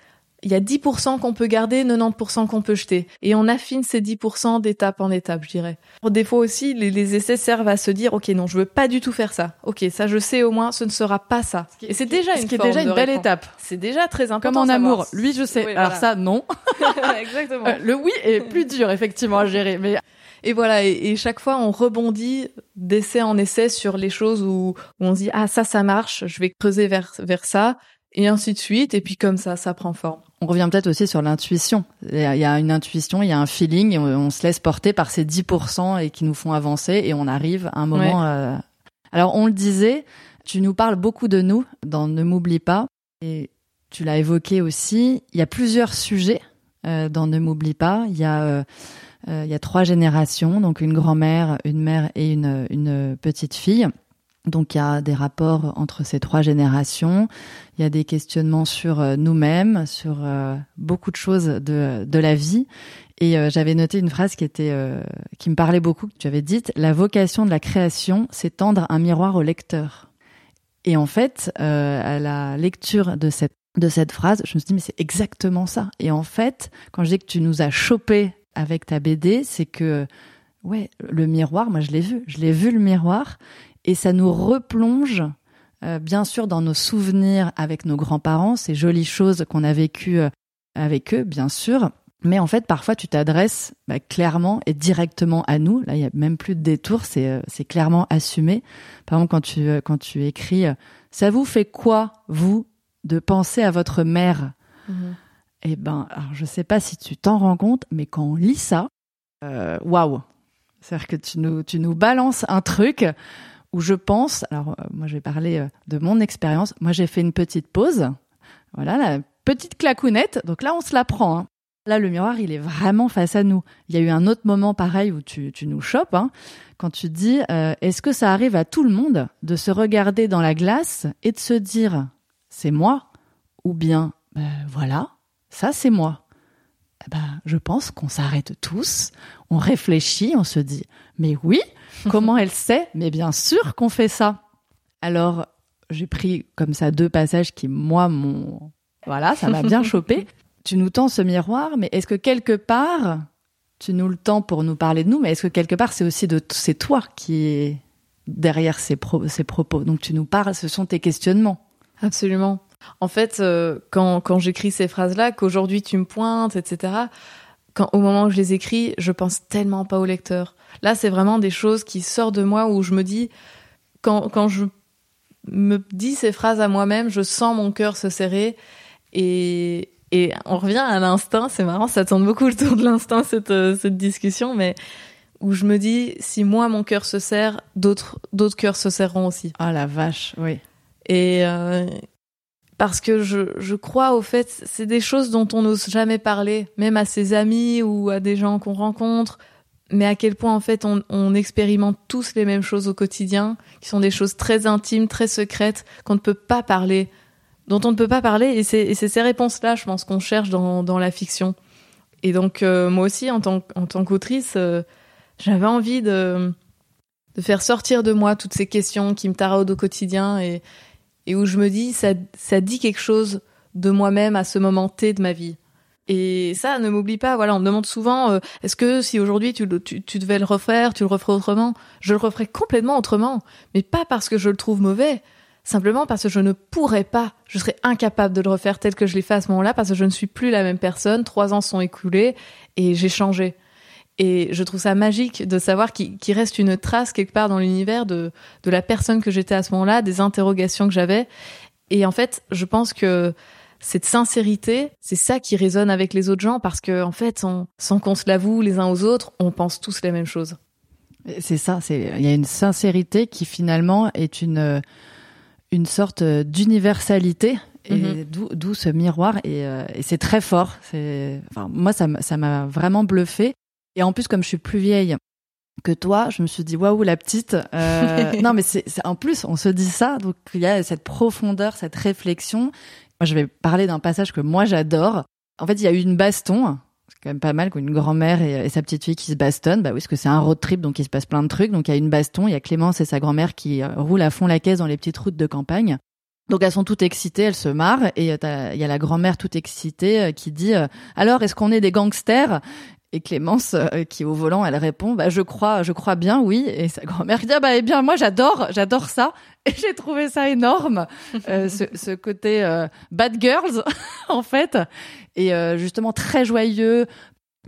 Speaker 2: il y a 10% qu'on peut garder, 90% qu'on peut jeter. Et on affine ces 10% d'étape en étape, je dirais. Des fois aussi, les, essais servent à se dire, ok, non, je veux pas du tout faire ça. Ok, ça je sais au moins, ce ne sera pas ça.
Speaker 1: Et c'est déjà une, déjà une belle étape.
Speaker 2: C'est déjà très important.
Speaker 1: Comme en amour, lui je sais. Alors ça, non.
Speaker 2: Exactement.
Speaker 1: Euh, le oui est plus dur effectivement à gérer, mais
Speaker 2: et voilà, et, chaque fois on rebondit d'essai en essai sur les choses où, où, on se dit ah ça ça marche, je vais creuser vers vers ça et ainsi de suite et puis comme ça ça prend forme.
Speaker 1: On revient peut-être aussi sur l'intuition. Il y a une intuition, il y a un feeling, et on, se laisse porter par ces 10% et qui nous font avancer, et on arrive à un moment. Euh, alors on le disait, tu nous parles beaucoup de nous dans Ne m'oublie pas, et tu l'as évoqué aussi. Il y a plusieurs sujets euh, dans Ne m'oublie pas. Il y a euh, il y a trois générations, donc une grand-mère, une mère et une, une petite fille. Donc il y a des rapports entre ces trois générations, il y a des questionnements sur euh, nous-mêmes, sur euh, beaucoup de choses de, de la vie. Et euh, j'avais noté une phrase qui était qui me parlait beaucoup, que tu avais dite la vocation de la création, c'est tendre un miroir au lecteur. Et en fait, à la lecture de cette de cette phrase, je me suis dit mais c'est exactement ça. Et en fait, quand je dis que tu nous as chopé avec ta BD, c'est que ouais, le miroir, moi je l'ai vu, je l'ai vu le miroir et ça nous replonge euh, bien sûr dans nos souvenirs avec nos grands-parents, ces jolies choses qu'on a vécues euh, avec eux, bien sûr. Mais en fait, parfois, tu t'adresses bah, clairement et directement à nous. Là, il y a même plus de détour, c'est euh, c'est clairement assumé. Par exemple, quand tu quand tu écris, ça vous fait quoi vous de penser à votre mère? Mhm. Eh ben, alors je sais pas si tu t'en rends compte, mais quand on lit ça, waouh C'est-à-dire que tu nous tu nous balances un truc où je pense, alors euh, moi je vais parler euh, de mon expérience, moi j'ai fait une petite pause, voilà, la petite clacounette, donc là on se la prend. Hein. Là le miroir il est vraiment face à nous. Il y a eu un autre moment pareil où tu, tu nous chopes, hein, quand tu dis euh, est-ce que ça arrive à tout le monde de se regarder dans la glace et de se dire c'est moi ou bien ben, voilà, ça c'est moi. Ben, je pense qu'on s'arrête tous, on réfléchit, on se dit mais oui, Comment elle sait? Mais bien sûr qu'on fait ça. Alors, j'ai pris comme ça deux passages qui, moi, m'ont... Voilà, ça m'a bien chopé. Tu nous tends ce miroir, mais est-ce que quelque part, tu nous le tends pour nous parler de nous, mais est-ce que quelque part, c'est aussi de... C'est toi qui est derrière ces, ces propos? Donc tu nous parles, ce sont tes questionnements.
Speaker 2: Absolument. En fait, euh, quand, quand j'écris ces phrases-là, qu'aujourd'hui tu me pointes, etc., quand, au moment où je les écris, je pense tellement pas au lecteur. Là, c'est vraiment des choses qui sortent de moi où je me dis, quand, quand je me dis ces phrases à moi-même, je sens mon cœur se serrer et, et on revient à l'instinct. C'est marrant, ça tourne beaucoup autour de l'instinct cette, euh, cette discussion, mais où je me dis, si moi mon cœur se serre, d'autres d'autres cœurs se serreront aussi.
Speaker 1: Ah la vache, oui.
Speaker 2: Et euh, parce que je, je crois au fait, c'est des choses dont on n'ose jamais parler, même à ses amis ou à des gens qu'on rencontre mais à quel point en fait on, on, expérimente tous les mêmes choses au quotidien, qui sont des choses très intimes, très secrètes, qu'on ne peut pas parler, dont on ne peut pas parler, et c'est ces réponses-là, je pense, qu'on cherche dans, dans la fiction. Et donc euh, moi aussi, en tant, en tant qu'autrice, euh, j'avais envie de, de faire sortir de moi toutes ces questions qui me taraudent au quotidien et, et où je me dis, ça, ça dit quelque chose de moi-même à ce moment T de ma vie. Et ça, ne m'oublie pas. Voilà, on me demande souvent, euh, est-ce que si aujourd'hui tu, tu, tu, devais le refaire, tu le referais autrement? Je le referais complètement autrement, mais pas parce que je le trouve mauvais, simplement parce que je ne pourrais pas. Je serais incapable de le refaire tel que je l'ai fait à ce moment-là, parce que je ne suis plus la même personne. Trois ans sont écoulés et j'ai changé. Et je trouve ça magique de savoir qu'il reste une trace quelque part dans l'univers de, de la personne que j'étais à ce moment-là, des interrogations que j'avais. Et en fait, je pense que cette sincérité, c'est ça qui résonne avec les autres gens parce que en fait, sans qu'on se l'avoue les uns aux autres, on pense tous les mêmes choses.
Speaker 1: C'est ça, c'est il y a une sincérité qui finalement est une une sorte d'universalité Et
Speaker 2: Mhm.
Speaker 1: d'où d'où ce miroir et, euh, et c'est très fort. C'est enfin moi ça m'a vraiment bluffé. Et en plus comme je suis plus vieille que toi, je me suis dit waouh la petite. Euh, non mais c'est en plus on se dit ça donc il y a cette profondeur, cette réflexion. Moi je vais parler d'un passage que moi j'adore. En fait il y a eu une baston. C'est quand même pas mal qu'une grand-mère et, et sa petite fille qui se bastonnent. Bah oui, parce que c'est un road trip, donc il se passe plein de trucs. Donc il y a une baston, il y a Clémence et sa grand-mère qui euh, roulent à fond la caisse dans les petites routes de campagne. Donc elles sont toutes excitées, elles se marrent et euh, il y a la grand-mère toute excitée qui dit alors est-ce qu'on est des gangsters? Et Clémence euh, qui est au volant, elle répond bah je crois je crois bien oui. Et sa grand-mère dit ah bah eh bien moi j'adore j'adore ça. Et j'ai trouvé ça énorme euh, ce, ce côté euh, bad girls en fait. Et euh, justement très joyeux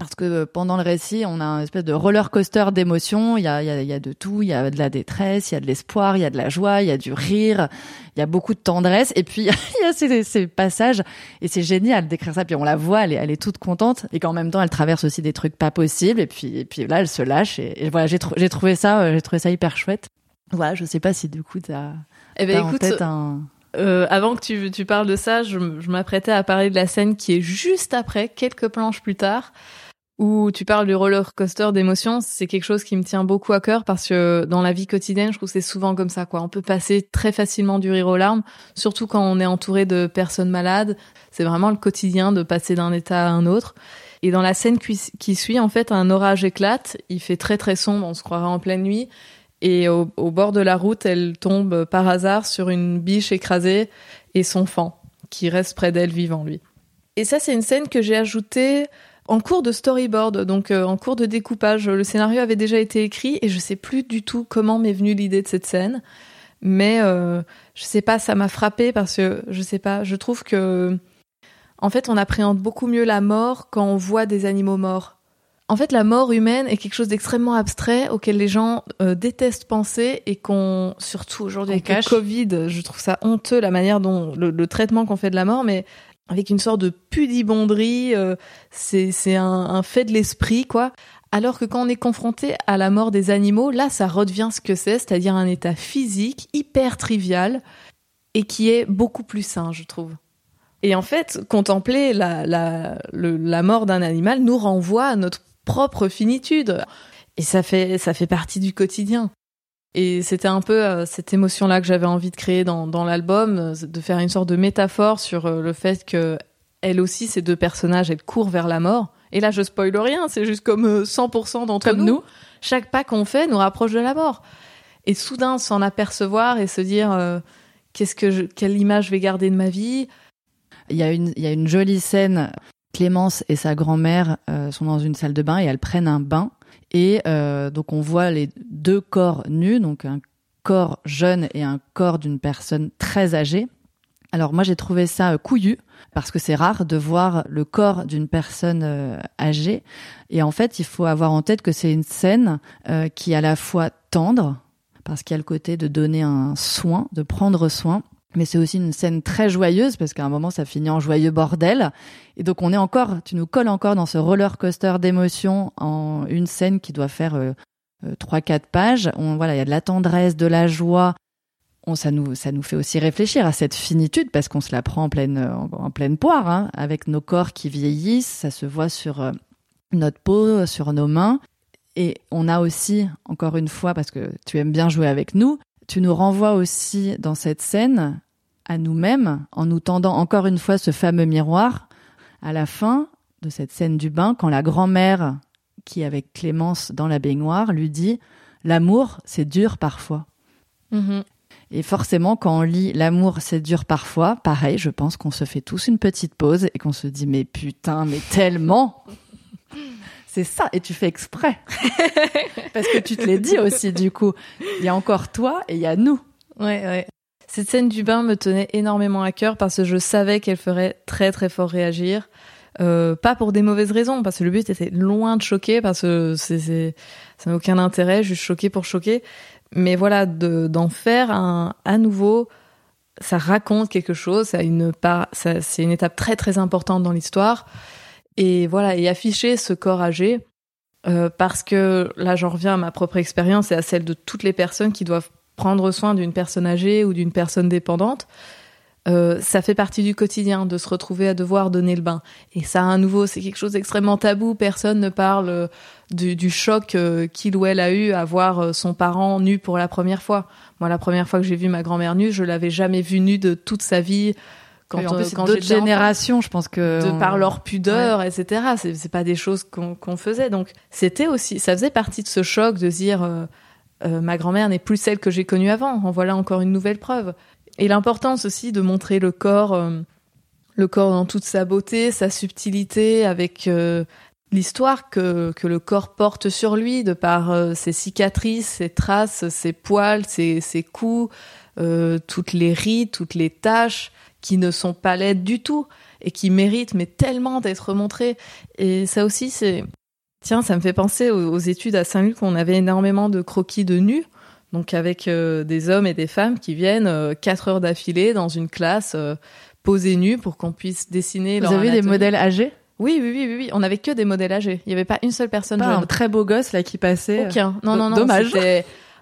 Speaker 1: parce que pendant le récit, on a un espèce de roller coaster d'émotions. Il y a, il y, a, il y a de tout. Il y a de la détresse, il y a de l'espoir, il y a de la joie, il y a du rire, il y a beaucoup de tendresse. Et puis, il y a ces, ces passages. Et c'est génial d'écrire ça. Puis on la voit, elle est, elle est toute contente. Et qu'en même temps, elle traverse aussi des trucs pas possibles. Et puis, et puis là, elle se lâche. Et, et voilà, j'ai j'ai trouvé ça, euh, j'ai trouvé ça hyper chouette. Voilà, je sais pas si du coup, t'as
Speaker 2: Eh ben
Speaker 1: en
Speaker 2: écoute,
Speaker 1: tête un...
Speaker 2: euh, avant que tu, tu parles de ça, je m'apprêtais à parler de la scène qui est juste après, quelques planches plus tard, où tu parles du roller coaster d'émotions. C'est quelque chose qui me tient beaucoup à cœur parce que dans la vie quotidienne, je trouve que c'est souvent comme ça, quoi. On peut passer très facilement du rire aux larmes, surtout quand on est entouré de personnes malades. C'est vraiment le quotidien de passer d'un état à un autre. Et dans la scène qui, suit, en fait, un orage éclate. Il fait très très sombre, on se croirait en pleine nuit. Et au, au bord de la route, elle tombe par hasard sur une biche écrasée et son fan, qui reste près d'elle vivant, lui. Et ça, c'est une scène que j'ai ajoutée en cours de storyboard, donc euh, en cours de découpage. Le scénario avait déjà été écrit et je sais plus du tout comment m'est venue l'idée de cette scène. Mais euh, je sais pas, ça m'a frappé parce que je sais pas, je trouve que en fait, on appréhende beaucoup mieux la mort quand on voit des animaux morts. En fait, la mort humaine est quelque chose d'extrêmement abstrait auquel les gens euh, détestent penser et qu'on, surtout aujourd'hui avec le Covid, je trouve ça honteux la manière dont le, le traitement qu'on fait de la mort, mais avec une sorte de pudibonderie, euh, c'est un, un fait de l'esprit quoi. Alors que quand on est confronté à la mort des animaux, là, ça redevient ce que c'est, c'est-à-dire un état physique hyper trivial et qui est beaucoup plus sain, je trouve. Et en fait, contempler la, la, la mort d'un animal nous renvoie à notre propre finitude. Et ça fait, ça fait partie du quotidien. Et c'était un peu euh, cette émotion-là que j'avais envie de créer dans, dans l'album, euh, de faire une sorte de métaphore sur euh, le fait que elle aussi, ces deux personnages, elles courent vers la mort. Et là, je spoil rien, c'est juste comme euh, 100% d'entre
Speaker 1: Comme
Speaker 2: nous.
Speaker 1: nous.
Speaker 2: Chaque pas qu'on fait nous rapproche de la mort. Et soudain, s'en apercevoir et se dire, euh, qu'est-ce que je, quelle image je vais garder de ma vie,
Speaker 1: Il y, a une, il y a une jolie scène. Clémence et sa grand-mère sont dans une salle de bain et elles prennent un bain. Et euh, donc on voit les deux corps nus, donc un corps jeune et un corps d'une personne très âgée. Alors moi j'ai trouvé ça euh, couillu parce que c'est rare de voir le corps d'une personne euh, âgée. Et en fait il faut avoir en tête que c'est une scène euh, qui est à la fois tendre parce qu'il y a le côté de donner un soin, de prendre soin, mais c'est aussi une scène très joyeuse parce qu'à un moment ça finit en joyeux bordel. Et donc on est encore, tu nous colles encore dans ce roller coaster d'émotions en une scène qui doit faire euh, euh, trois quatre pages. On, voilà, il y a de la tendresse, de la joie. On, ça nous ça nous fait aussi réfléchir à cette finitude parce qu'on se la prend en pleine en, en pleine poire hein, avec nos corps qui vieillissent. Ça se voit sur euh, notre peau, sur nos mains. Et on a aussi, encore une fois, parce que tu aimes bien jouer avec nous, tu nous renvoies aussi dans cette scène à nous-mêmes en nous tendant encore une fois ce fameux miroir à la fin de cette scène du bain quand la grand-mère qui est avec Clémence dans la baignoire lui dit l'amour c'est dur parfois. Et forcément quand on lit l'amour c'est dur parfois, pareil, je pense qu'on se fait tous une petite pause et qu'on se dit mais putain, mais tellement c'est ça, et tu fais exprès. Parce que tu te l'es dit aussi, du coup. Il y a encore toi et il y a nous.
Speaker 2: Ouais, ouais. Cette scène du bain me tenait énormément à cœur parce que je savais qu'elle ferait très très fort réagir. Euh, pas pour des mauvaises raisons, parce que le but était loin de choquer, parce que c'est, ça n'a aucun intérêt, juste choquer pour choquer. Mais voilà, de, d'en faire un, à nouveau, ça raconte quelque chose, ça a une part, ça, c'est une étape très très importante dans l'histoire. Et voilà, et afficher ce corps âgé, euh, parce que là j'en reviens à ma propre expérience et à celle de toutes les personnes qui doivent prendre soin d'une personne âgée ou d'une personne dépendante. euh, ça fait partie du quotidien de se retrouver à devoir donner le bain. Et ça, à nouveau, c'est quelque chose d'extrêmement tabou. Personne ne parle euh, du, du choc qu'il ou elle a eu à voir son parent nu pour la première fois. Moi, la première fois que j'ai vu ma grand-mère nue, je l'avais jamais vue nue de toute sa vie.
Speaker 1: Quand, en plus, quand d'autres générations, je pense que
Speaker 2: de par leur pudeur, etc. C'est, c'est pas des choses qu'on, qu'on faisait. Donc, c'était aussi, ça faisait partie de ce choc de dire ma grand-mère n'est plus celle que j'ai connue avant. En voilà encore une nouvelle preuve. Et l'importance aussi de montrer le corps, euh, le corps dans toute sa beauté, sa subtilité, avec euh, l'histoire que, que le corps porte sur lui, de par euh, ses cicatrices, ses traces, ses poils, ses, ses coups, toutes les rides, toutes les taches qui ne sont pas laides du tout et qui méritent mais tellement d'être montrées. Et ça aussi, c'est tiens, ça me fait penser aux, aux études à Saint-Luc où on avait énormément de croquis de nus donc avec euh, des hommes et des femmes qui viennent euh, quatre heures d'affilée dans une classe euh, posée nue pour qu'on puisse dessiner.
Speaker 1: Vous avez des modèles âgés?
Speaker 2: Oui, oui, oui, oui, oui. On avait que des modèles âgés. Il n'y avait pas une seule personne
Speaker 1: pas
Speaker 2: jeune.
Speaker 1: un très beau gosse là qui passait.
Speaker 2: Aucun. Non, non, non.
Speaker 1: Dommage.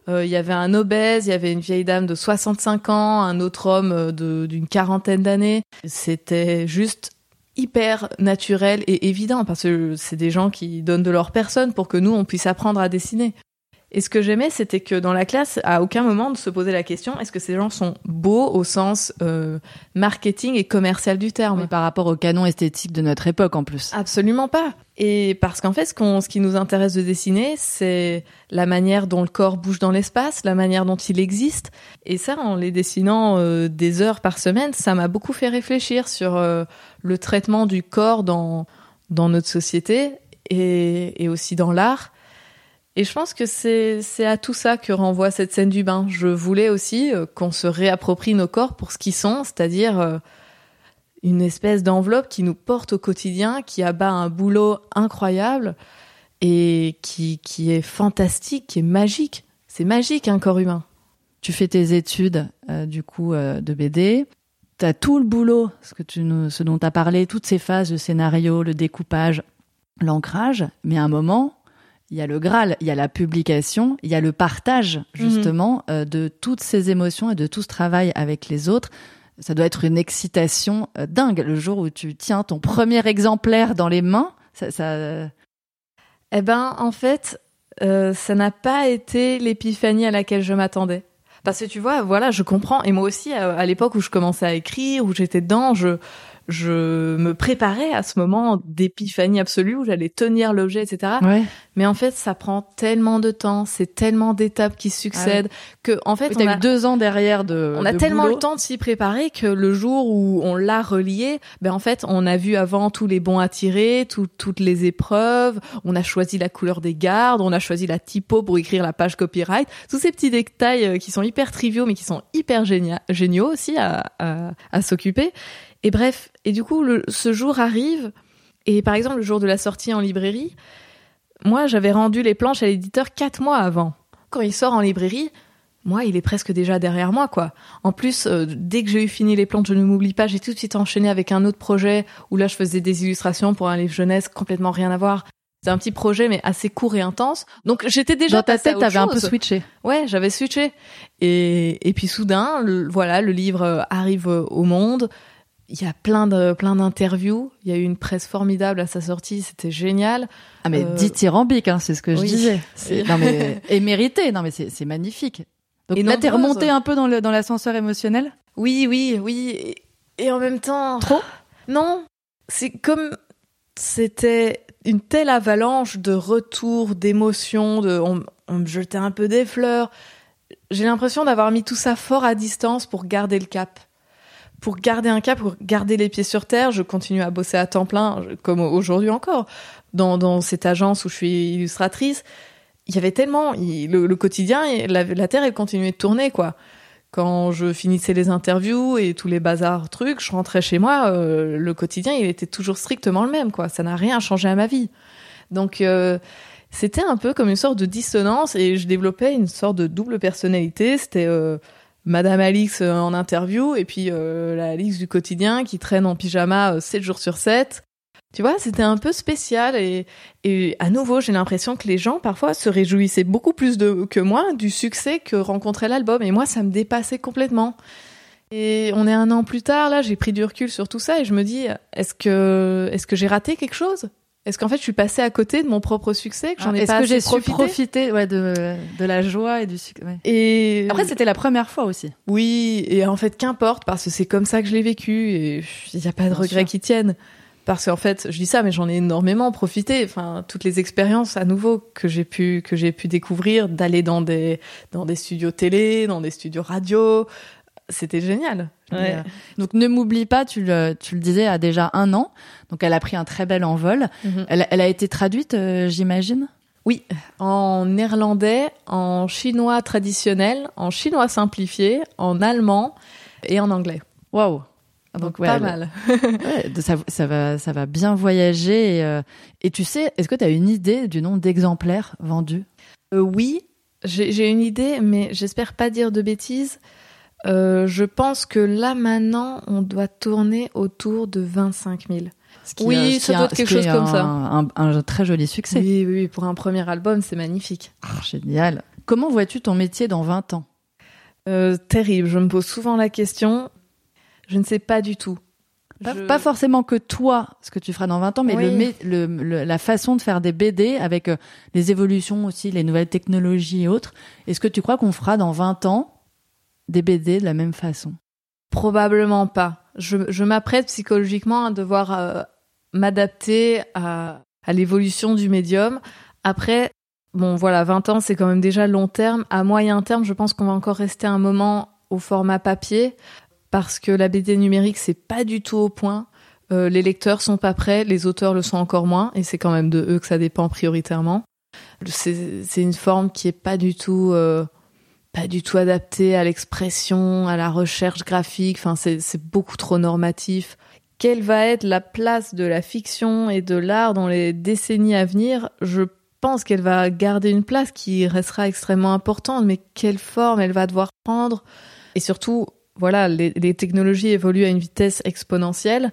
Speaker 2: Il y avait un obèse, il y avait une vieille dame de 65 ans, un autre homme d'une quarantaine d'années. C'était juste hyper naturel et évident parce que c'est des gens qui donnent de leur personne pour que nous on puisse apprendre à dessiner. Et ce que j'aimais, c'était que dans la classe, à aucun moment de se poser la question est-ce que ces gens sont beaux au sens euh, marketing et commercial du terme?
Speaker 1: Mais par rapport au canon esthétique de notre époque en plus.
Speaker 2: Absolument pas. Et parce qu'en fait, ce, qu'on, ce qui nous intéresse de dessiner, c'est la manière dont le corps bouge dans l'espace, la manière dont il existe. Et ça, en les dessinant euh, des heures par semaine, ça m'a beaucoup fait réfléchir sur euh, le traitement du corps dans, dans notre société et, et aussi dans l'art et je pense que c'est à tout ça que renvoie cette scène du bain. Je voulais aussi euh, qu'on se réapproprie nos corps pour ce qu'ils sont, c'est-à-dire euh, une espèce d'enveloppe qui nous porte au quotidien, qui abat un boulot incroyable et qui qui est fantastique, qui est magique. C'est magique un corps humain.
Speaker 1: Tu fais tes études euh, du coup de BD. Tu as tout le boulot, ce que tu ce dont tu as parlé, toutes ces phases, le scénario, le découpage, l'ancrage, mais à un moment, il y a le Graal, il y a la publication, il y a le partage mhm. justement euh, de toutes ces émotions et de tout ce travail avec les autres. Ça doit être une excitation euh, dingue le jour où tu tiens ton premier exemplaire dans les mains. Ça, ça...
Speaker 2: Eh ben, en fait, euh, ça n'a pas été l'épiphanie à laquelle je m'attendais. Parce que tu vois, voilà, je comprends. Et moi aussi, à l'époque où je commençais à écrire, où j'étais dedans, je, je me préparais à ce moment d'épiphanie absolue où j'allais tenir l'objet, etc.
Speaker 1: Ouais.
Speaker 2: Mais en fait, ça prend tellement de temps, c'est tellement d'étapes qui succèdent ah que, en fait,
Speaker 1: on a eu deux ans derrière de.
Speaker 2: On a tellement le temps de s'y préparer que le jour où on l'a relié, ben en fait, on a vu avant tous les bons à tirer, toutes les épreuves, on a choisi la couleur des gardes, on a choisi la typo pour écrire la page copyright, tous ces petits détails euh, qui sont hyper triviaux mais qui sont hyper géniaux aussi à, à, à s'occuper. Et bref, et du coup, le, ce jour arrive, et par exemple, le jour de la sortie en librairie, moi, j'avais rendu les planches à l'éditeur quatre mois avant. Quand il sort en librairie, moi, il est presque déjà derrière moi, quoi. En plus, euh, dès que j'ai eu fini les planches, je ne m'oublie pas, j'ai tout de suite enchaîné avec un autre projet où là, je faisais des illustrations pour un livre jeunesse complètement rien à voir. C'est un petit projet, mais assez court et intense. Donc, j'étais déjà
Speaker 1: dans ta tête, t'avais un peu switché.
Speaker 2: Ouais, j'avais switché. Et, et puis soudain, voilà, le livre euh, arrive au monde il y a plein de plein d'interviews. Il y a eu une presse formidable à sa sortie, c'était génial.
Speaker 1: Ah mais euh... dithyrambique, hein, c'est ce que je disais. Non mais et mérité. Non mais c'est magnifique. Donc et là t'es remonté un peu dans le dans l'ascenseur émotionnel?
Speaker 2: Oui oui oui. Et en même temps.
Speaker 1: Trop?
Speaker 2: Non, c'est comme c'était une telle avalanche de retours, d'émotions, de on, on me jetait un peu des fleurs. J'ai l'impression d'avoir mis tout ça fort à distance pour garder le cap pour garder un cap, pour garder les pieds sur terre, je continue à bosser à temps plein, comme aujourd'hui encore, dans, dans cette agence où je suis illustratrice. Il y avait tellement le, quotidien, la, la terre elle continuait de tourner quoi. Quand je finissais les interviews et tous les bazars trucs, je rentrais chez moi, euh, le quotidien il était toujours strictement le même quoi. Ça n'a rien changé à ma vie. Donc euh, c'était un peu comme une sorte de dissonance et je développais une sorte de double personnalité. C'était euh, Madame Alix euh, en interview et puis euh, la Alix du quotidien qui traîne en pyjama 7 euh, jours sur 7. Tu vois, c'était un peu spécial et, et à nouveau, j'ai l'impression que les gens parfois se réjouissaient beaucoup plus de, que moi du succès que rencontrait l'album et moi, ça me dépassait complètement. Et on est un an plus tard, là, j'ai pris du recul sur tout ça et je me dis, est-ce que, est-ce que j'ai raté quelque chose? Est-ce qu'en fait, je suis passée à côté de mon propre succès que j'en ai
Speaker 1: Est-ce
Speaker 2: pas
Speaker 1: que j'ai su
Speaker 2: profité
Speaker 1: profiter ouais, de, de la joie et du succès ouais.
Speaker 2: Et
Speaker 1: Après, c'était la première fois aussi.
Speaker 2: oui, et en fait, qu'importe, parce que c'est comme ça que je l'ai vécu et il n'y a pas de
Speaker 1: Bien
Speaker 2: regrets
Speaker 1: sûr.
Speaker 2: qui tiennent. Parce qu'en fait, je dis ça, mais j'en ai énormément profité. Enfin, toutes les expériences à nouveau que j'ai pu que j'ai pu découvrir, d'aller dans des dans des studios télé, dans des studios radio, c'était génial.
Speaker 1: Euh, donc ne m'oublie pas, tu le, tu le disais, a déjà un an. Donc elle a pris un très bel envol.
Speaker 2: Mhm.
Speaker 1: Elle, elle a été traduite, euh, j'imagine?
Speaker 2: Oui, en néerlandais, en chinois traditionnel, en chinois simplifié, en allemand et en anglais.
Speaker 1: Waouh.
Speaker 2: Donc,
Speaker 1: ouais,
Speaker 2: pas
Speaker 1: elle-
Speaker 2: mal.
Speaker 1: ouais, ça, ça va, ça va bien voyager. Et, euh, et tu sais, est-ce que tu as une idée du nombre d'exemplaires vendus?
Speaker 2: Oui, j'ai j'ai une idée, mais j'espère pas dire de bêtises. Euh, je pense que là maintenant, on doit tourner autour de 25 000.
Speaker 1: Ce qui,
Speaker 2: Oui,
Speaker 1: ce
Speaker 2: ça doit être quelque chose comme
Speaker 1: un-
Speaker 2: ça.
Speaker 1: Un, un très joli succès.
Speaker 2: Oui, oui, oui, pour un premier album, c'est magnifique.
Speaker 1: Ah, génial. Comment vois-tu ton métier dans 20 ans?
Speaker 2: Euh, terrible, je me pose souvent la question. Je ne sais pas du tout.
Speaker 1: pas,
Speaker 2: Je-
Speaker 1: pas forcément que toi, ce que tu feras dans 20 ans, mais
Speaker 2: Oui.
Speaker 1: le, mé- le- le- la façon de faire des BD avec euh, les évolutions aussi, les nouvelles technologies et autres. Est-ce que tu crois qu'on fera dans 20 ans des BD de la même façon
Speaker 2: Probablement pas. Je, m'apprête psychologiquement à devoir euh, m'adapter à, l'évolution du médium. Après, bon voilà, 20 ans, c'est quand même déjà long terme. À moyen terme, je pense qu'on va encore rester un moment au format papier parce que la BD numérique, c'est pas du tout au point. Euh, les lecteurs sont pas prêts, les auteurs le sont encore moins, et c'est quand même de eux que ça dépend prioritairement. C'est c'est une forme qui est pas du tout euh, pas du tout adaptée à l'expression, à la recherche graphique. Enfin, c'est c'est beaucoup trop normatif. Quelle va être la place de la fiction et de l'art dans les décennies à venir? Je pense qu'elle va garder une place qui restera extrêmement importante, mais quelle forme elle va devoir prendre? Et surtout, voilà, les, les technologies évoluent à une vitesse exponentielle.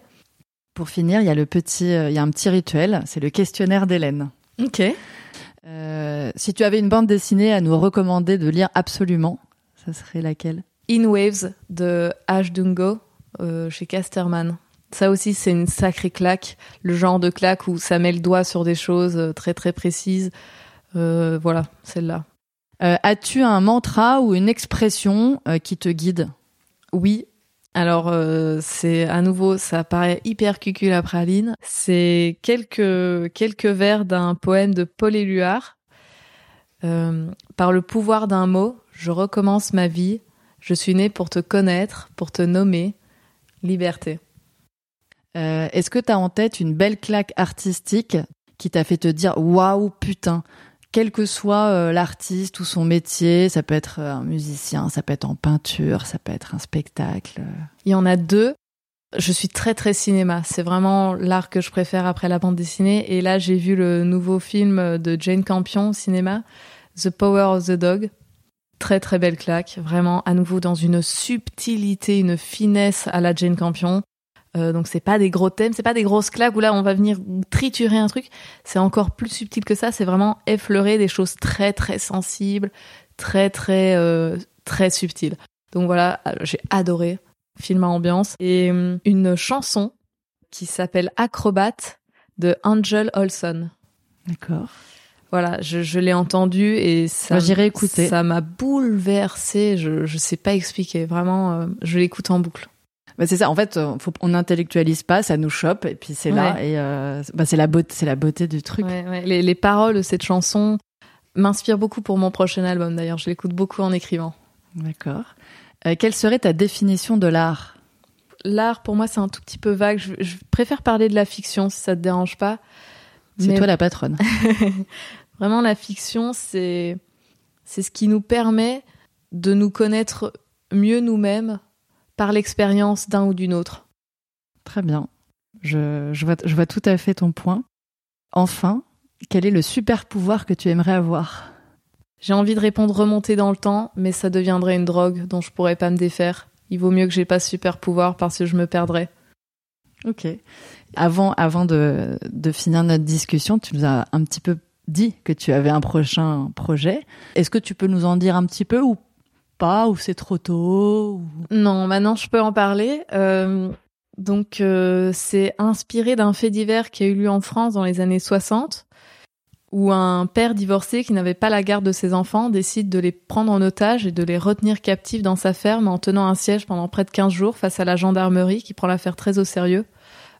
Speaker 1: Pour finir, il y a le petit, euh, il y a un petit rituel, c'est le questionnaire d'Hélène.
Speaker 2: Ok.
Speaker 1: Euh, si tu avais une bande dessinée à nous recommander de lire absolument, ça serait laquelle?
Speaker 2: In Waves de Ash Dungo euh, chez Casterman. Ça aussi, c'est une sacrée claque. Le genre de claque où ça met le doigt sur des choses euh, très très précises. Euh, voilà, celle-là.
Speaker 1: Euh, As-tu un mantra ou une expression qui te guide?
Speaker 2: Oui. Alors, euh, c'est à nouveau, ça paraît hyper cucul praline. C'est quelques, quelques vers d'un poème de Paul Éluard. Euh, Par le pouvoir d'un mot, je recommence ma vie. Je suis né pour te connaître, pour te nommer. Liberté.
Speaker 1: Euh, Est-ce que tu as en tête une belle claque artistique qui t'a fait te dire waouh putain quel que soit euh, l'artiste ou son métier, ça peut être euh, un musicien, ça peut être en peinture, ça peut être un spectacle.
Speaker 2: Il y en a deux. Je suis très très cinéma. C'est vraiment l'art que je préfère après la bande dessinée. Et là, j'ai vu le nouveau film de Jane Campion au cinéma, The Power of the Dog. Très très belle claque. Vraiment, à nouveau dans une subtilité, une finesse à la Jane Campion. Euh, donc c'est pas des gros thèmes, c'est pas des grosses claques où là on va venir triturer un truc. C'est encore plus subtil que ça. C'est vraiment effleurer des choses très très sensibles, très très euh, très subtiles. Donc voilà, j'ai adoré film à ambiance et hum, une chanson qui s'appelle Acrobat de Angel Olson.
Speaker 1: D'accord.
Speaker 2: Voilà, je, je l'ai entendu et ça
Speaker 1: écouter.
Speaker 2: Ça m'a bouleversée. Je je sais pas expliquer. Vraiment, euh, je l'écoute en boucle.
Speaker 1: Bah, c'est ça. En fait, euh, faut, on n'intellectualise pas, ça nous chope et puis c'est là et euh, bah, c'est la beauté, c'est la beauté du truc.
Speaker 2: Ouais, ouais. Les, les paroles de cette chanson m'inspirent beaucoup pour mon prochain album. D'ailleurs, je l'écoute beaucoup en écrivant.
Speaker 1: D'accord. Euh, quelle serait ta définition de l'art?
Speaker 2: L'art, pour moi, c'est un tout petit peu vague. Je, je préfère parler de la fiction, si ça te dérange pas.
Speaker 1: C'est
Speaker 2: Mais-
Speaker 1: toi la patronne.
Speaker 2: Vraiment, la fiction, c'est c'est ce qui nous permet de nous connaître mieux nous-mêmes par l'expérience d'un ou d'une autre.
Speaker 1: Très bien. Je, je, vois, je vois tout à fait ton point. Enfin, quel est le super pouvoir que tu aimerais avoir?
Speaker 2: J'ai envie de répondre remonter dans le temps, mais ça deviendrait une drogue dont je pourrais pas me défaire. Il vaut mieux que j'ai pas ce super pouvoir parce que je me perdrais.
Speaker 1: Ok. Avant, avant de, de finir notre discussion, tu nous as un petit peu dit que tu avais un prochain projet. Est-ce que tu peux nous en dire un petit peu ou pas ou c'est trop tôt
Speaker 2: Non, maintenant je peux en parler. Euh, donc euh, c'est inspiré d'un fait divers qui a eu lieu en France dans les années 60 où un père divorcé qui n'avait pas la garde de ses enfants décide de les prendre en otage et de les retenir captifs dans sa ferme en tenant un siège pendant près de 15 jours face à la gendarmerie qui prend l'affaire très au sérieux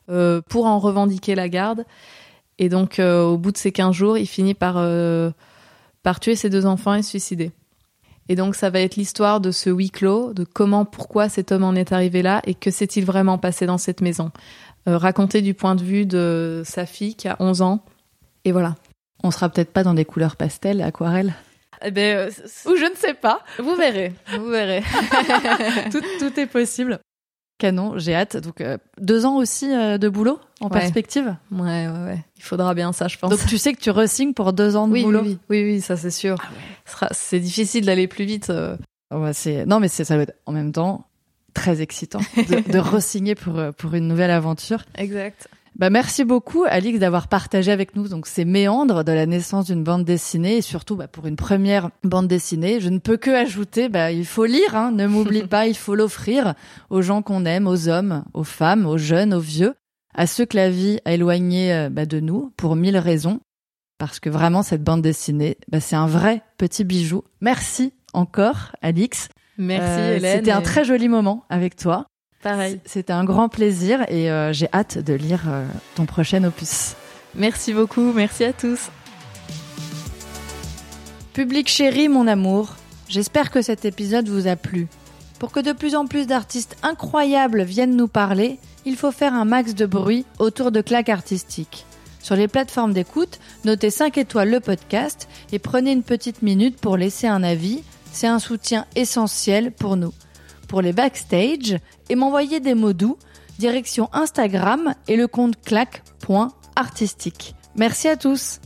Speaker 2: euh, pour en revendiquer la garde. Et donc au bout de ces 15 jours, il finit par, par tuer ses deux enfants et se suicider. Et donc ça va être l'histoire de ce huis clos, de comment, pourquoi cet homme en est arrivé là et que s'est-il vraiment passé dans cette maison. Euh, raconté du point de vue de sa fille qui a 11 ans. Et voilà.
Speaker 1: On sera peut-être pas dans des couleurs pastel, aquarelle
Speaker 2: eh ben, euh,
Speaker 1: Ou je ne sais pas.
Speaker 2: Vous verrez. Vous verrez.
Speaker 1: tout, tout est possible. Canon, j'ai hâte. Donc euh, deux ans aussi euh, de boulot en perspective?
Speaker 2: Ouais, ouais, ouais. Il faudra bien ça, je pense.
Speaker 1: Donc tu sais que tu resignes pour deux ans de boulot?
Speaker 2: Oui, oui, oui, ça c'est sûr. Ah c'est difficile d'aller plus vite. Euh.
Speaker 1: Ouais, c'est non, mais ça va être en même temps très excitant de, de resigner pour pour une nouvelle aventure.
Speaker 2: Exact.
Speaker 1: Bah merci beaucoup Alix d'avoir partagé avec nous donc ces méandres de la naissance d'une bande dessinée et surtout bah, pour une première bande dessinée. Je ne peux que ajouter bah il faut lire, hein, ne m'oublie pas, il faut l'offrir aux gens qu'on aime, aux hommes, aux femmes, aux jeunes, aux vieux, à ceux que la vie a éloignés euh, bah, de nous pour mille raisons. Parce que vraiment cette bande dessinée, bah, c'est un vrai petit bijou. Merci encore Alix.
Speaker 2: Merci euh, Hélène.
Speaker 1: C'était un très joli moment avec toi.
Speaker 2: Pareil.
Speaker 1: C'était un grand plaisir et euh, j'ai hâte de lire euh, ton prochain opus.
Speaker 2: Merci beaucoup, merci à tous.
Speaker 1: Public chéri, mon amour, j'espère que cet épisode vous a plu. Pour que de plus en plus d'artistes incroyables viennent nous parler, il faut faire un max de bruit autour de claques artistiques. Sur les plateformes d'écoute, notez 5 étoiles le podcast et prenez une petite minute pour laisser un avis. C'est un soutien essentiel pour nous pour les backstage et m'envoyer des mots doux, direction Instagram et le compte clac.artistique. Merci à tous